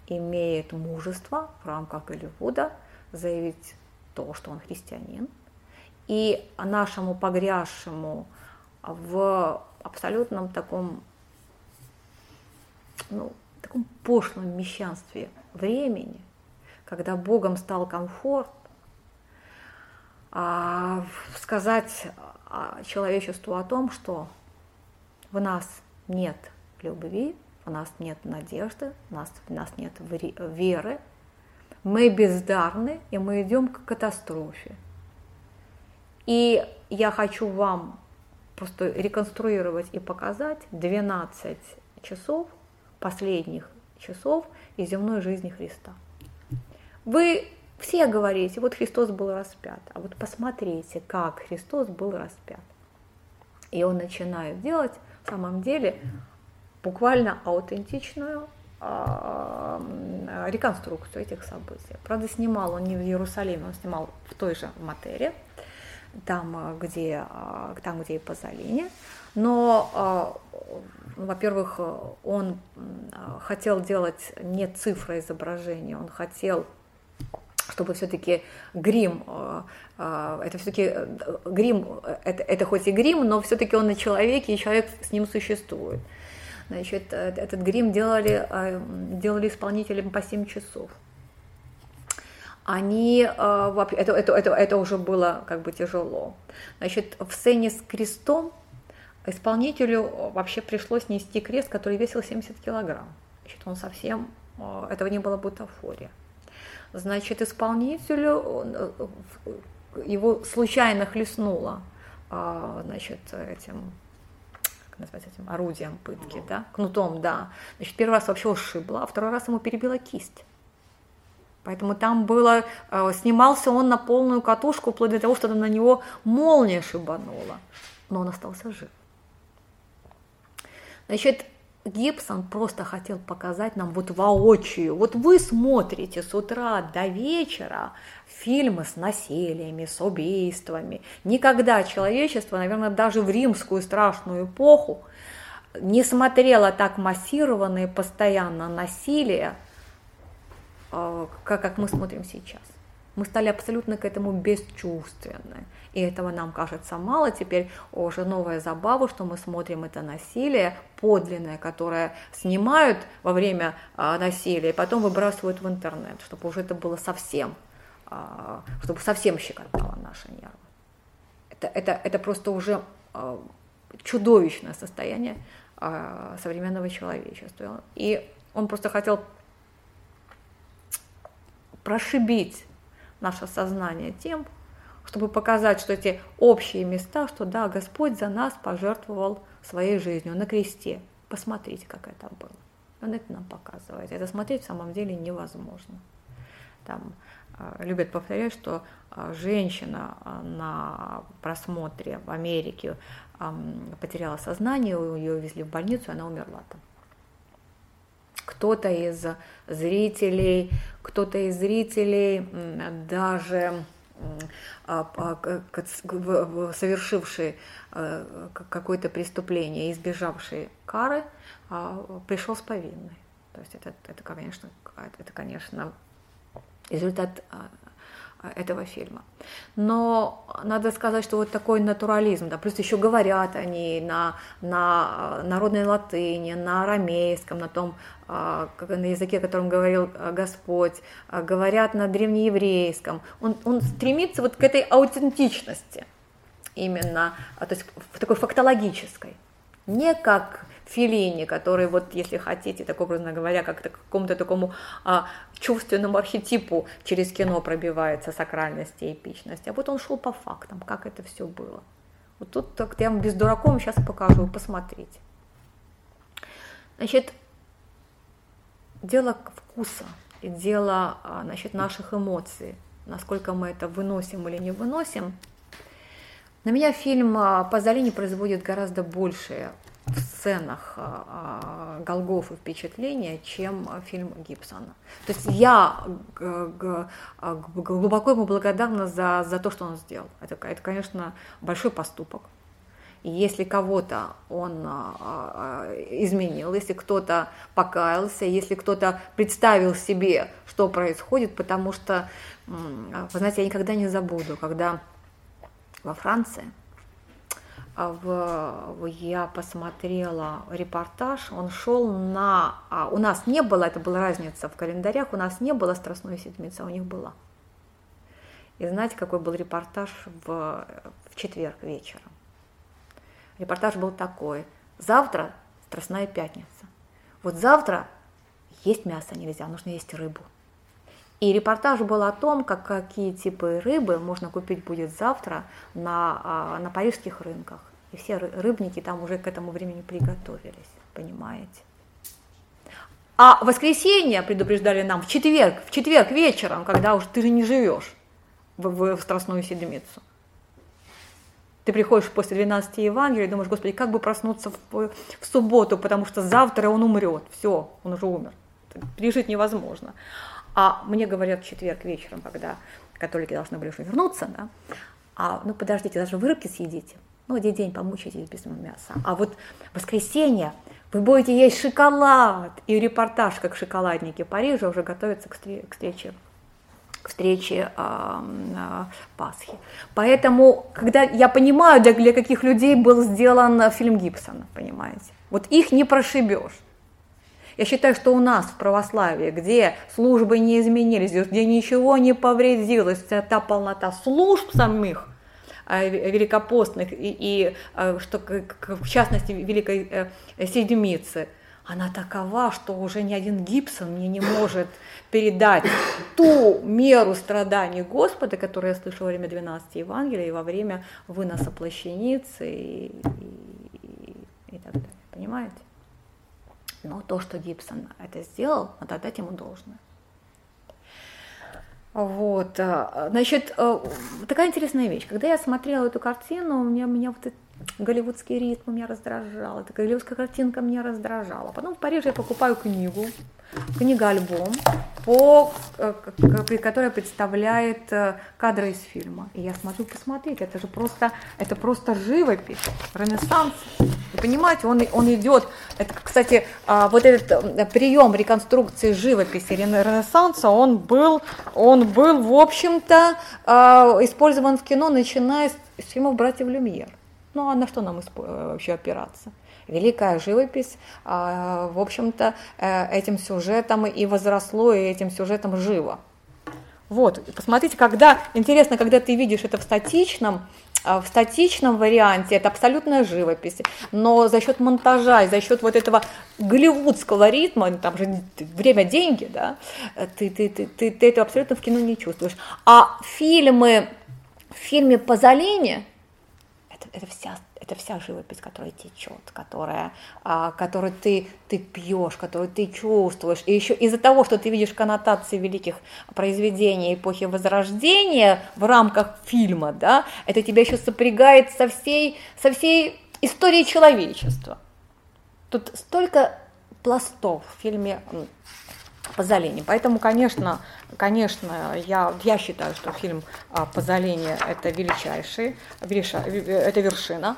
Speaker 1: имеет мужество в рамках Голливуда заявить то, что он христианин – и нашему погрязшему в абсолютном таком, ну, таком пошлом мещанстве времени, когда Богом стал комфорт, а, сказать человечеству о том, что в нас нет любви, в нас нет надежды, в нас, в нас нет веры, мы бездарны, и мы идем к катастрофе. И я хочу вам просто реконструировать и показать 12 часов, последних часов из земной жизни Христа. Вы все говорите, вот Христос был распят, а вот посмотрите, как Христос был распят. И он начинает делать, в самом деле, буквально аутентичную а, реконструкцию этих событий. Правда, снимал он не в Иерусалиме, он снимал в той же Матере, там, э, где, э, там, где и Пазолини. Но, э, во-первых, он хотел делать не цифра изображения, он хотел чтобы все-таки грим, это все-таки грим, это, это хоть и грим, но все-таки он на человеке, и человек с ним существует. Значит, этот грим делали, делали исполнителям по 7 часов они, э, это, это, это, это уже было как бы тяжело. Значит, в сцене с крестом исполнителю вообще пришлось нести крест, который весил 70 килограмм. Значит, он совсем, э, этого не было бутафория. Значит, исполнителю э, его случайно хлестнуло значит, этим как называется этим, орудием пытки, да, кнутом, да. Значит, первый раз вообще ушибла, а второй раз ему перебила кисть. Поэтому там было, э, снимался он на полную катушку, вплоть до того, что на него молния шибанула. Но он остался жив. Значит, Гибсон просто хотел показать нам вот воочию. Вот вы смотрите с утра до вечера фильмы с насилиями, с убийствами. Никогда человечество, наверное, даже в римскую страшную эпоху не смотрело так массированное постоянно насилие, как, как мы смотрим сейчас. Мы стали абсолютно к этому бесчувственны. И этого нам кажется мало. Теперь уже новая забава, что мы смотрим это насилие подлинное, которое снимают во время а, насилия, и потом выбрасывают в интернет, чтобы уже это было совсем, а, чтобы совсем щекотало наши нервы. Это, это, это просто уже а, чудовищное состояние а, современного человечества. И он просто хотел прошибить наше сознание тем, чтобы показать, что эти общие места, что да, Господь за нас пожертвовал своей жизнью на кресте. Посмотрите, как это было. Он это нам показывает. Это смотреть в самом деле невозможно. Там э, любят повторять, что э, женщина э, на просмотре в Америке потеряла сознание, ее увезли в больницу, она умерла там кто-то из зрителей, кто-то из зрителей даже совершивший какое-то преступление, избежавший кары, а, пришел с повинной. То есть это, это, конечно, это, конечно, результат а, этого фильма. Но надо сказать, что вот такой натурализм, да, плюс еще говорят они на, на народной латыни, на арамейском, на том, а, на языке, которым говорил а, Господь, говорят на древнееврейском. Он, он стремится вот к этой аутентичности именно, то есть в такой фактологической. Не как Филини, который вот, если хотите, так образно говоря, как-то к какому-то такому а, чувственному архетипу через кино пробивается сакральность и эпичность. А вот он шел по фактам, как это все было. Вот тут так, я вам без дураком сейчас покажу, посмотрите. Значит, дело вкуса и дело а, значит, наших эмоций, насколько мы это выносим или не выносим. На меня фильм а, Пазолини производит гораздо большее в сценах а, а, Голгоф и впечатления, чем фильм Гибсона. То есть я а, глубоко ему благодарна за, за то, что он сделал. Это, это, конечно, большой поступок. И если кого-то он изменил, если кто-то покаялся, если кто-то представил себе, что происходит, потому что, вы знаете, я никогда не забуду, когда во Франции в, я посмотрела репортаж, он шел на... А у нас не было, это была разница в календарях, у нас не было Страстной Седмицы, а у них была. И знаете, какой был репортаж в, в четверг вечером? Репортаж был такой. Завтра Страстная Пятница. Вот завтра есть мясо нельзя, нужно есть рыбу. И репортаж был о том, как, какие типы рыбы можно купить будет завтра на, а, на парижских рынках. И все рыбники там уже к этому времени приготовились, понимаете. А воскресенье предупреждали нам в четверг, в четверг вечером, когда уже ты же не живешь в, в, Страстную Седмицу. Ты приходишь после 12 Евангелия и думаешь, Господи, как бы проснуться в, в субботу, потому что завтра он умрет. Все, он уже умер. Пережить невозможно. А мне говорят в четверг вечером, когда католики должны были уже вернуться, да, а, ну подождите, даже вы рыбки съедите, ну один день помучитесь без мяса. А вот в воскресенье вы будете есть шоколад, и репортаж, как шоколадники Парижа уже готовятся к встрече к встрече э, э, Пасхи. Поэтому, когда я понимаю, для, для каких людей был сделан фильм Гибсона, понимаете, вот их не прошибешь. Я считаю, что у нас в православии, где службы не изменились, где ничего не повредилось, вся та полнота служб самих, э, великопостных и, и э, что в частности Великой э, Седмицы, она такова, что уже ни один Гибсон мне не может передать ту меру страданий Господа, которую я слышала во время 12 Евангелия и во время выноса плащаницы и, и, и так понимаете? Но то, что Гибсон это сделал, надо отдать ему должное. Вот, э, значит, э, такая интересная вещь. Когда я смотрела эту картину, у меня, меня вот этот голливудский ритм меня раздражал, эта голливудская картинка меня раздражала. Потом в Париже я покупаю книгу, книга-альбом, по, э, которая представляет кадры из фильма. И я смотрю, посмотрите, это же просто, это просто живопись, ренессанс. Вы понимаете, он, он идет, это, кстати, а, вот этот э, прием реконструкции живописи Ренессанса, он был, он был, в общем-то, а, использован в кино, начиная с фильмов «Братьев Люмьер». Ну, а на что нам э, вообще опираться? Великая живопись, а, в общем-то, э, этим сюжетом и возросло, и этим сюжетом живо. Вот, посмотрите, когда, интересно, когда ты видишь это в статичном, а, в статичном варианте это абсолютная живопись, но за счет монтажа и за счет вот этого голливудского ритма, ну, там же время деньги, да, ты, ты, ты, ты, ты это абсолютно в кино не чувствуешь. А фильмы, в фильме Пазолини, это, вся это вся живопись, которая течет, которая, а, которую ты, ты пьешь, которую ты чувствуешь. И еще из-за того, что ты видишь коннотации великих произведений эпохи Возрождения в рамках фильма, да, это тебя еще сопрягает со всей, со всей историей человечества. Тут столько пластов в фильме Пазолини. Поэтому, конечно, конечно, я, я считаю, что фильм Пазолини это величайший, это вершина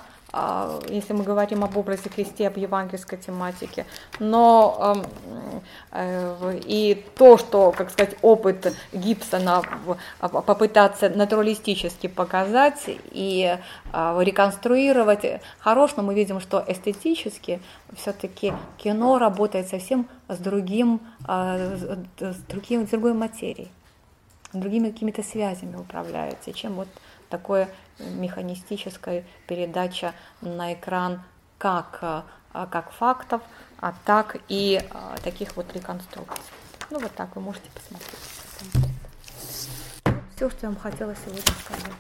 Speaker 1: если мы говорим об образе Христе, об евангельской тематике. Но э, и то, что, как сказать, опыт Гибсона а, попытаться натуралистически показать и а, реконструировать хорош, но мы видим, что эстетически все-таки кино работает совсем с другим, с другим, с другой материей, другими какими-то связями управляется, чем вот такое механистическая передача на экран как, а, как фактов, а так и а, таких вот реконструкций. Ну вот так вы можете посмотреть. Все, что я вам хотела сегодня сказать.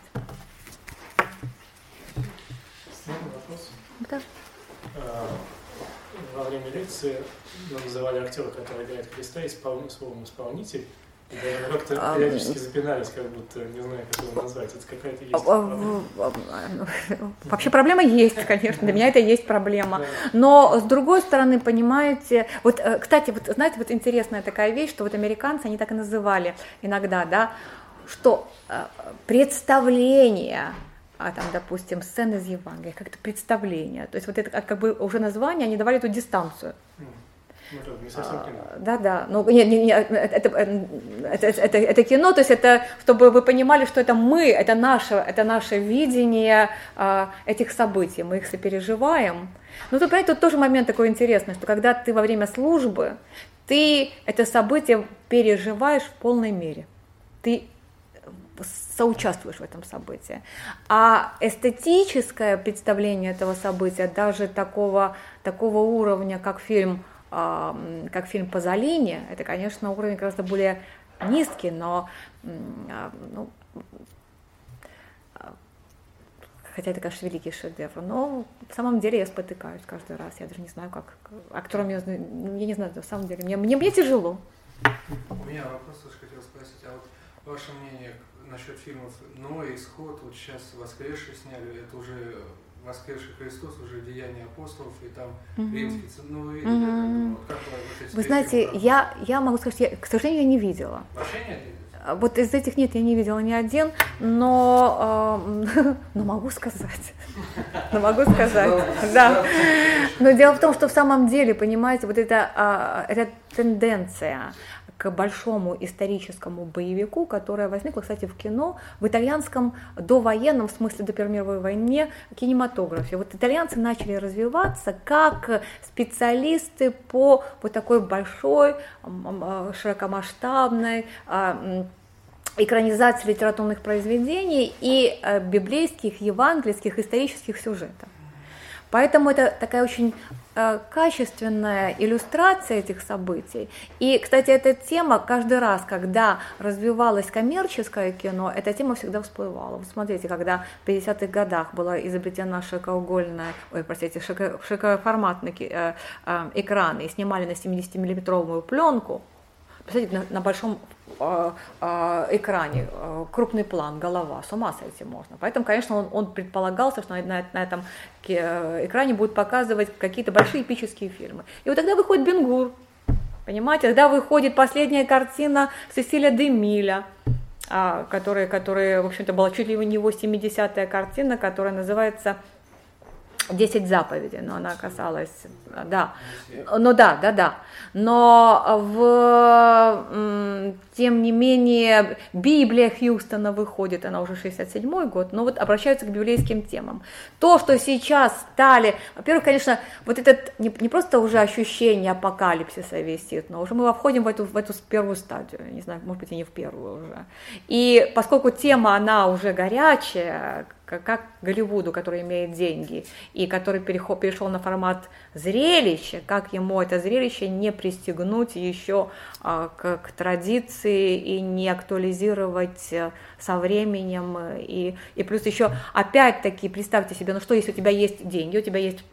Speaker 1: Да.
Speaker 2: А, во время лекции мы называли актера, который играет Христа, испол... словом исполнитель. Да, как-то а, периодически запинались, как будто не знаю, как его назвать. Это какая-то есть
Speaker 1: проблема. Вообще проблема есть, конечно. Для меня это есть проблема. Но с другой стороны, понимаете, вот, э, кстати, вот знаете, вот интересная такая вещь, что вот американцы, они так и называли иногда, да, что э, представление а там, допустим, сцены из Евангелия, как-то представление. То есть вот это как бы уже название, они давали эту дистанцию.
Speaker 2: Ну, а,
Speaker 1: да, да. Ну, нет, нет, нет, это, это, это, это кино, то есть это, чтобы вы понимали, что это мы, это наше, это наше видение а, этих событий, мы их сопереживаем. Ну, тут, понимаете, тут тоже момент такой интересный, что когда ты во время службы, ты это событие переживаешь в полной мере. Ты соучаствуешь в этом событии. А эстетическое представление этого события, даже такого, такого уровня, как фильм как фильм Пазолини, это, конечно, уровень гораздо более низкий, но а, ну, а, хотя это, конечно, великий шедевр, но в самом деле я спотыкаюсь каждый раз, я даже не знаю, как актером, я, я не знаю, на самом деле, мне, мне, мне тяжело.
Speaker 3: У меня вопрос тоже хотел спросить, а вот ваше мнение насчет фильмов «Ной», «Исход», вот сейчас «Воскресший» сняли, это уже воскресший Христос, уже деяния апостолов, и там угу. римский, ну вы видели, угу. как, как
Speaker 1: вот эти Вы знаете, я, я могу сказать, я, к сожалению, я не видела.
Speaker 3: Вообще нет?
Speaker 1: Вот из этих нет, я не видела ни один, но, э, но могу сказать. Но могу сказать, да. Но дело в том, что в самом деле, понимаете, вот эта, эта тенденция к большому историческому боевику, которое возникло, кстати, в кино, в итальянском довоенном, в смысле до Первой мировой войне, кинематографе. Вот итальянцы начали развиваться как специалисты по вот такой большой, широкомасштабной а, экранизации литературных произведений и а, библейских, евангельских, исторических сюжетов. Поэтому это такая очень э, качественная иллюстрация этих событий. И, кстати, эта тема каждый раз, когда развивалось коммерческое кино, эта тема всегда всплывала. Вот смотрите, когда в 50-х годах была изобретена широкоугольная, ой, простите, широкоформатный э, э, экран и снимали на 70-миллиметровую пленку, Посмотрите, на, на большом э, э, экране э, крупный план, голова, с ума сойти можно. Поэтому, конечно, он, он предполагался, что на, на, на этом э, экране будут показывать какие-то большие эпические фильмы. И вот тогда выходит Бенгур, понимаете, тогда выходит последняя картина Сесилия Демиля, а, которая, которая, в общем-то, была чуть ли не его 70-я картина, которая называется 10 заповедей, но она касалась, да, ну да, да, да, но в, тем не менее, Библия Хьюстона выходит, она уже 67 год, но вот обращаются к библейским темам. То, что сейчас стали, во-первых, конечно, вот этот не, не просто уже ощущение апокалипсиса висит, но уже мы входим в эту, в эту первую стадию, не знаю, может быть, и не в первую уже. И поскольку тема, она уже горячая, как Голливуду, который имеет деньги и который перешел на формат зрелища, как ему это зрелище не пристегнуть еще а, к, к традиции и не актуализировать э, со временем. И, и плюс еще, опять-таки, представьте себе, ну что, если у тебя есть деньги, у тебя есть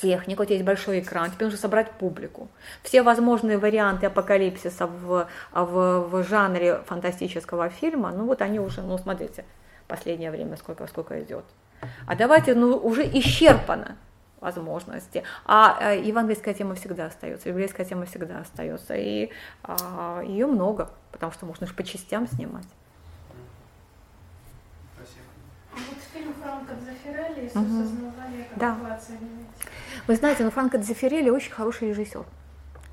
Speaker 1: техника, у тебя есть большой экран, тебе нужно собрать публику. Все возможные варианты апокалипсиса в, в, в жанре фантастического фильма, ну вот они уже, ну смотрите, последнее время, сколько, сколько идет. А давайте, ну, уже исчерпано возможности. А евангельская тема всегда остается, еврейская тема всегда остается. И а, ее много, потому что можно же по частям снимать.
Speaker 4: Спасибо. А вот фильм Франко Дзефирелли «Иисус угу. основания», как да. вы
Speaker 1: знаете, ну Франко Дзефирелли очень хороший режиссер.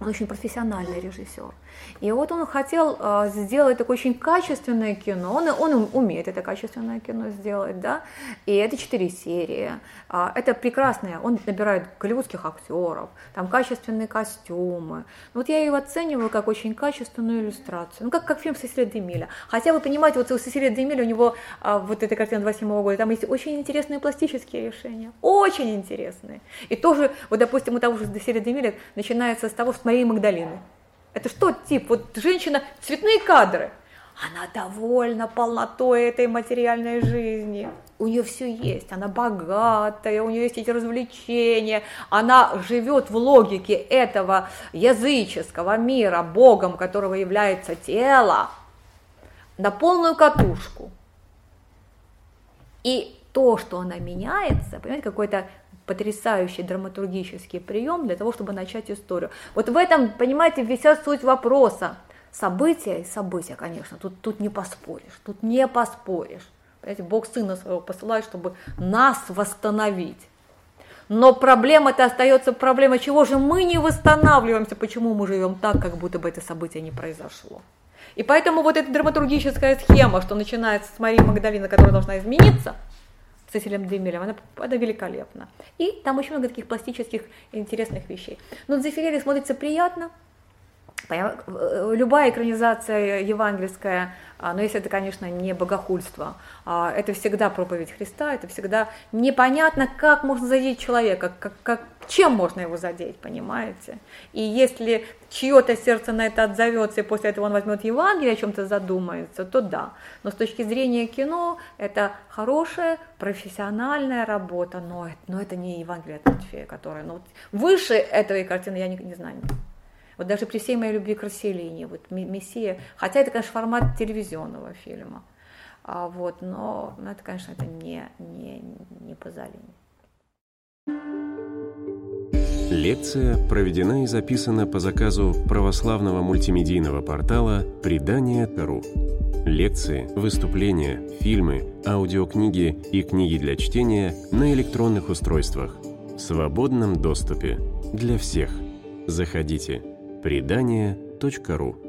Speaker 1: Он очень профессиональный режиссер. И вот он хотел э, сделать такое очень качественное кино, он, он умеет это качественное кино сделать, да, и это четыре серии, э, это прекрасное, он набирает голливудских актеров, там качественные костюмы. Вот я ее оцениваю как очень качественную иллюстрацию, ну как, как фильм Сесилия Демиля. Хотя вы понимаете, вот у Сесилия Демиля у него э, вот эта картина 27 года, там есть очень интересные пластические решения, очень интересные. И тоже, вот допустим, у того же Сесилия Демиля начинается с того, что Марии Магдалины. Это что тип? Вот женщина, цветные кадры. Она довольна полнотой этой материальной жизни. У нее все есть, она богатая, у нее есть эти развлечения, она живет в логике этого языческого мира, богом которого является тело, на полную катушку. И то, что она меняется, понимаете, какой-то потрясающий драматургический прием для того, чтобы начать историю. Вот в этом, понимаете, вся суть вопроса. События и события, конечно, тут, тут не поспоришь, тут не поспоришь. Понимаете, Бог Сына Своего посылает, чтобы нас восстановить. Но проблема-то остается проблема, чего же мы не восстанавливаемся, почему мы живем так, как будто бы это событие не произошло. И поэтому вот эта драматургическая схема, что начинается с Марии Магдалины, которая должна измениться – Цесилем Демелем, она, она великолепна. И там очень много таких пластических интересных вещей. Но Дзефирели смотрится приятно, любая экранизация евангельская, а, но если это, конечно, не богохульство, а, это всегда проповедь Христа, это всегда непонятно, как можно задеть человека, как, как, чем можно его задеть, понимаете? И если чье-то сердце на это отзовется, и после этого он возьмет Евангелие, о чем-то задумается, то да. Но с точки зрения кино, это хорошая, профессиональная работа, но, но это не Евангелие от Матфея, которое... Ну, выше этой картины я не, не знаю. Вот даже при всей моей любви к расселению, вот Мессия, хотя это, конечно, формат телевизионного фильма, а вот, но, но это, конечно, это не, не, не Пазолини.
Speaker 5: Лекция проведена и записана по заказу православного мультимедийного портала «Предание.ру». Лекции, выступления, фильмы, аудиокниги и книги для чтения на электронных устройствах в свободном доступе для всех. Заходите – предание.ру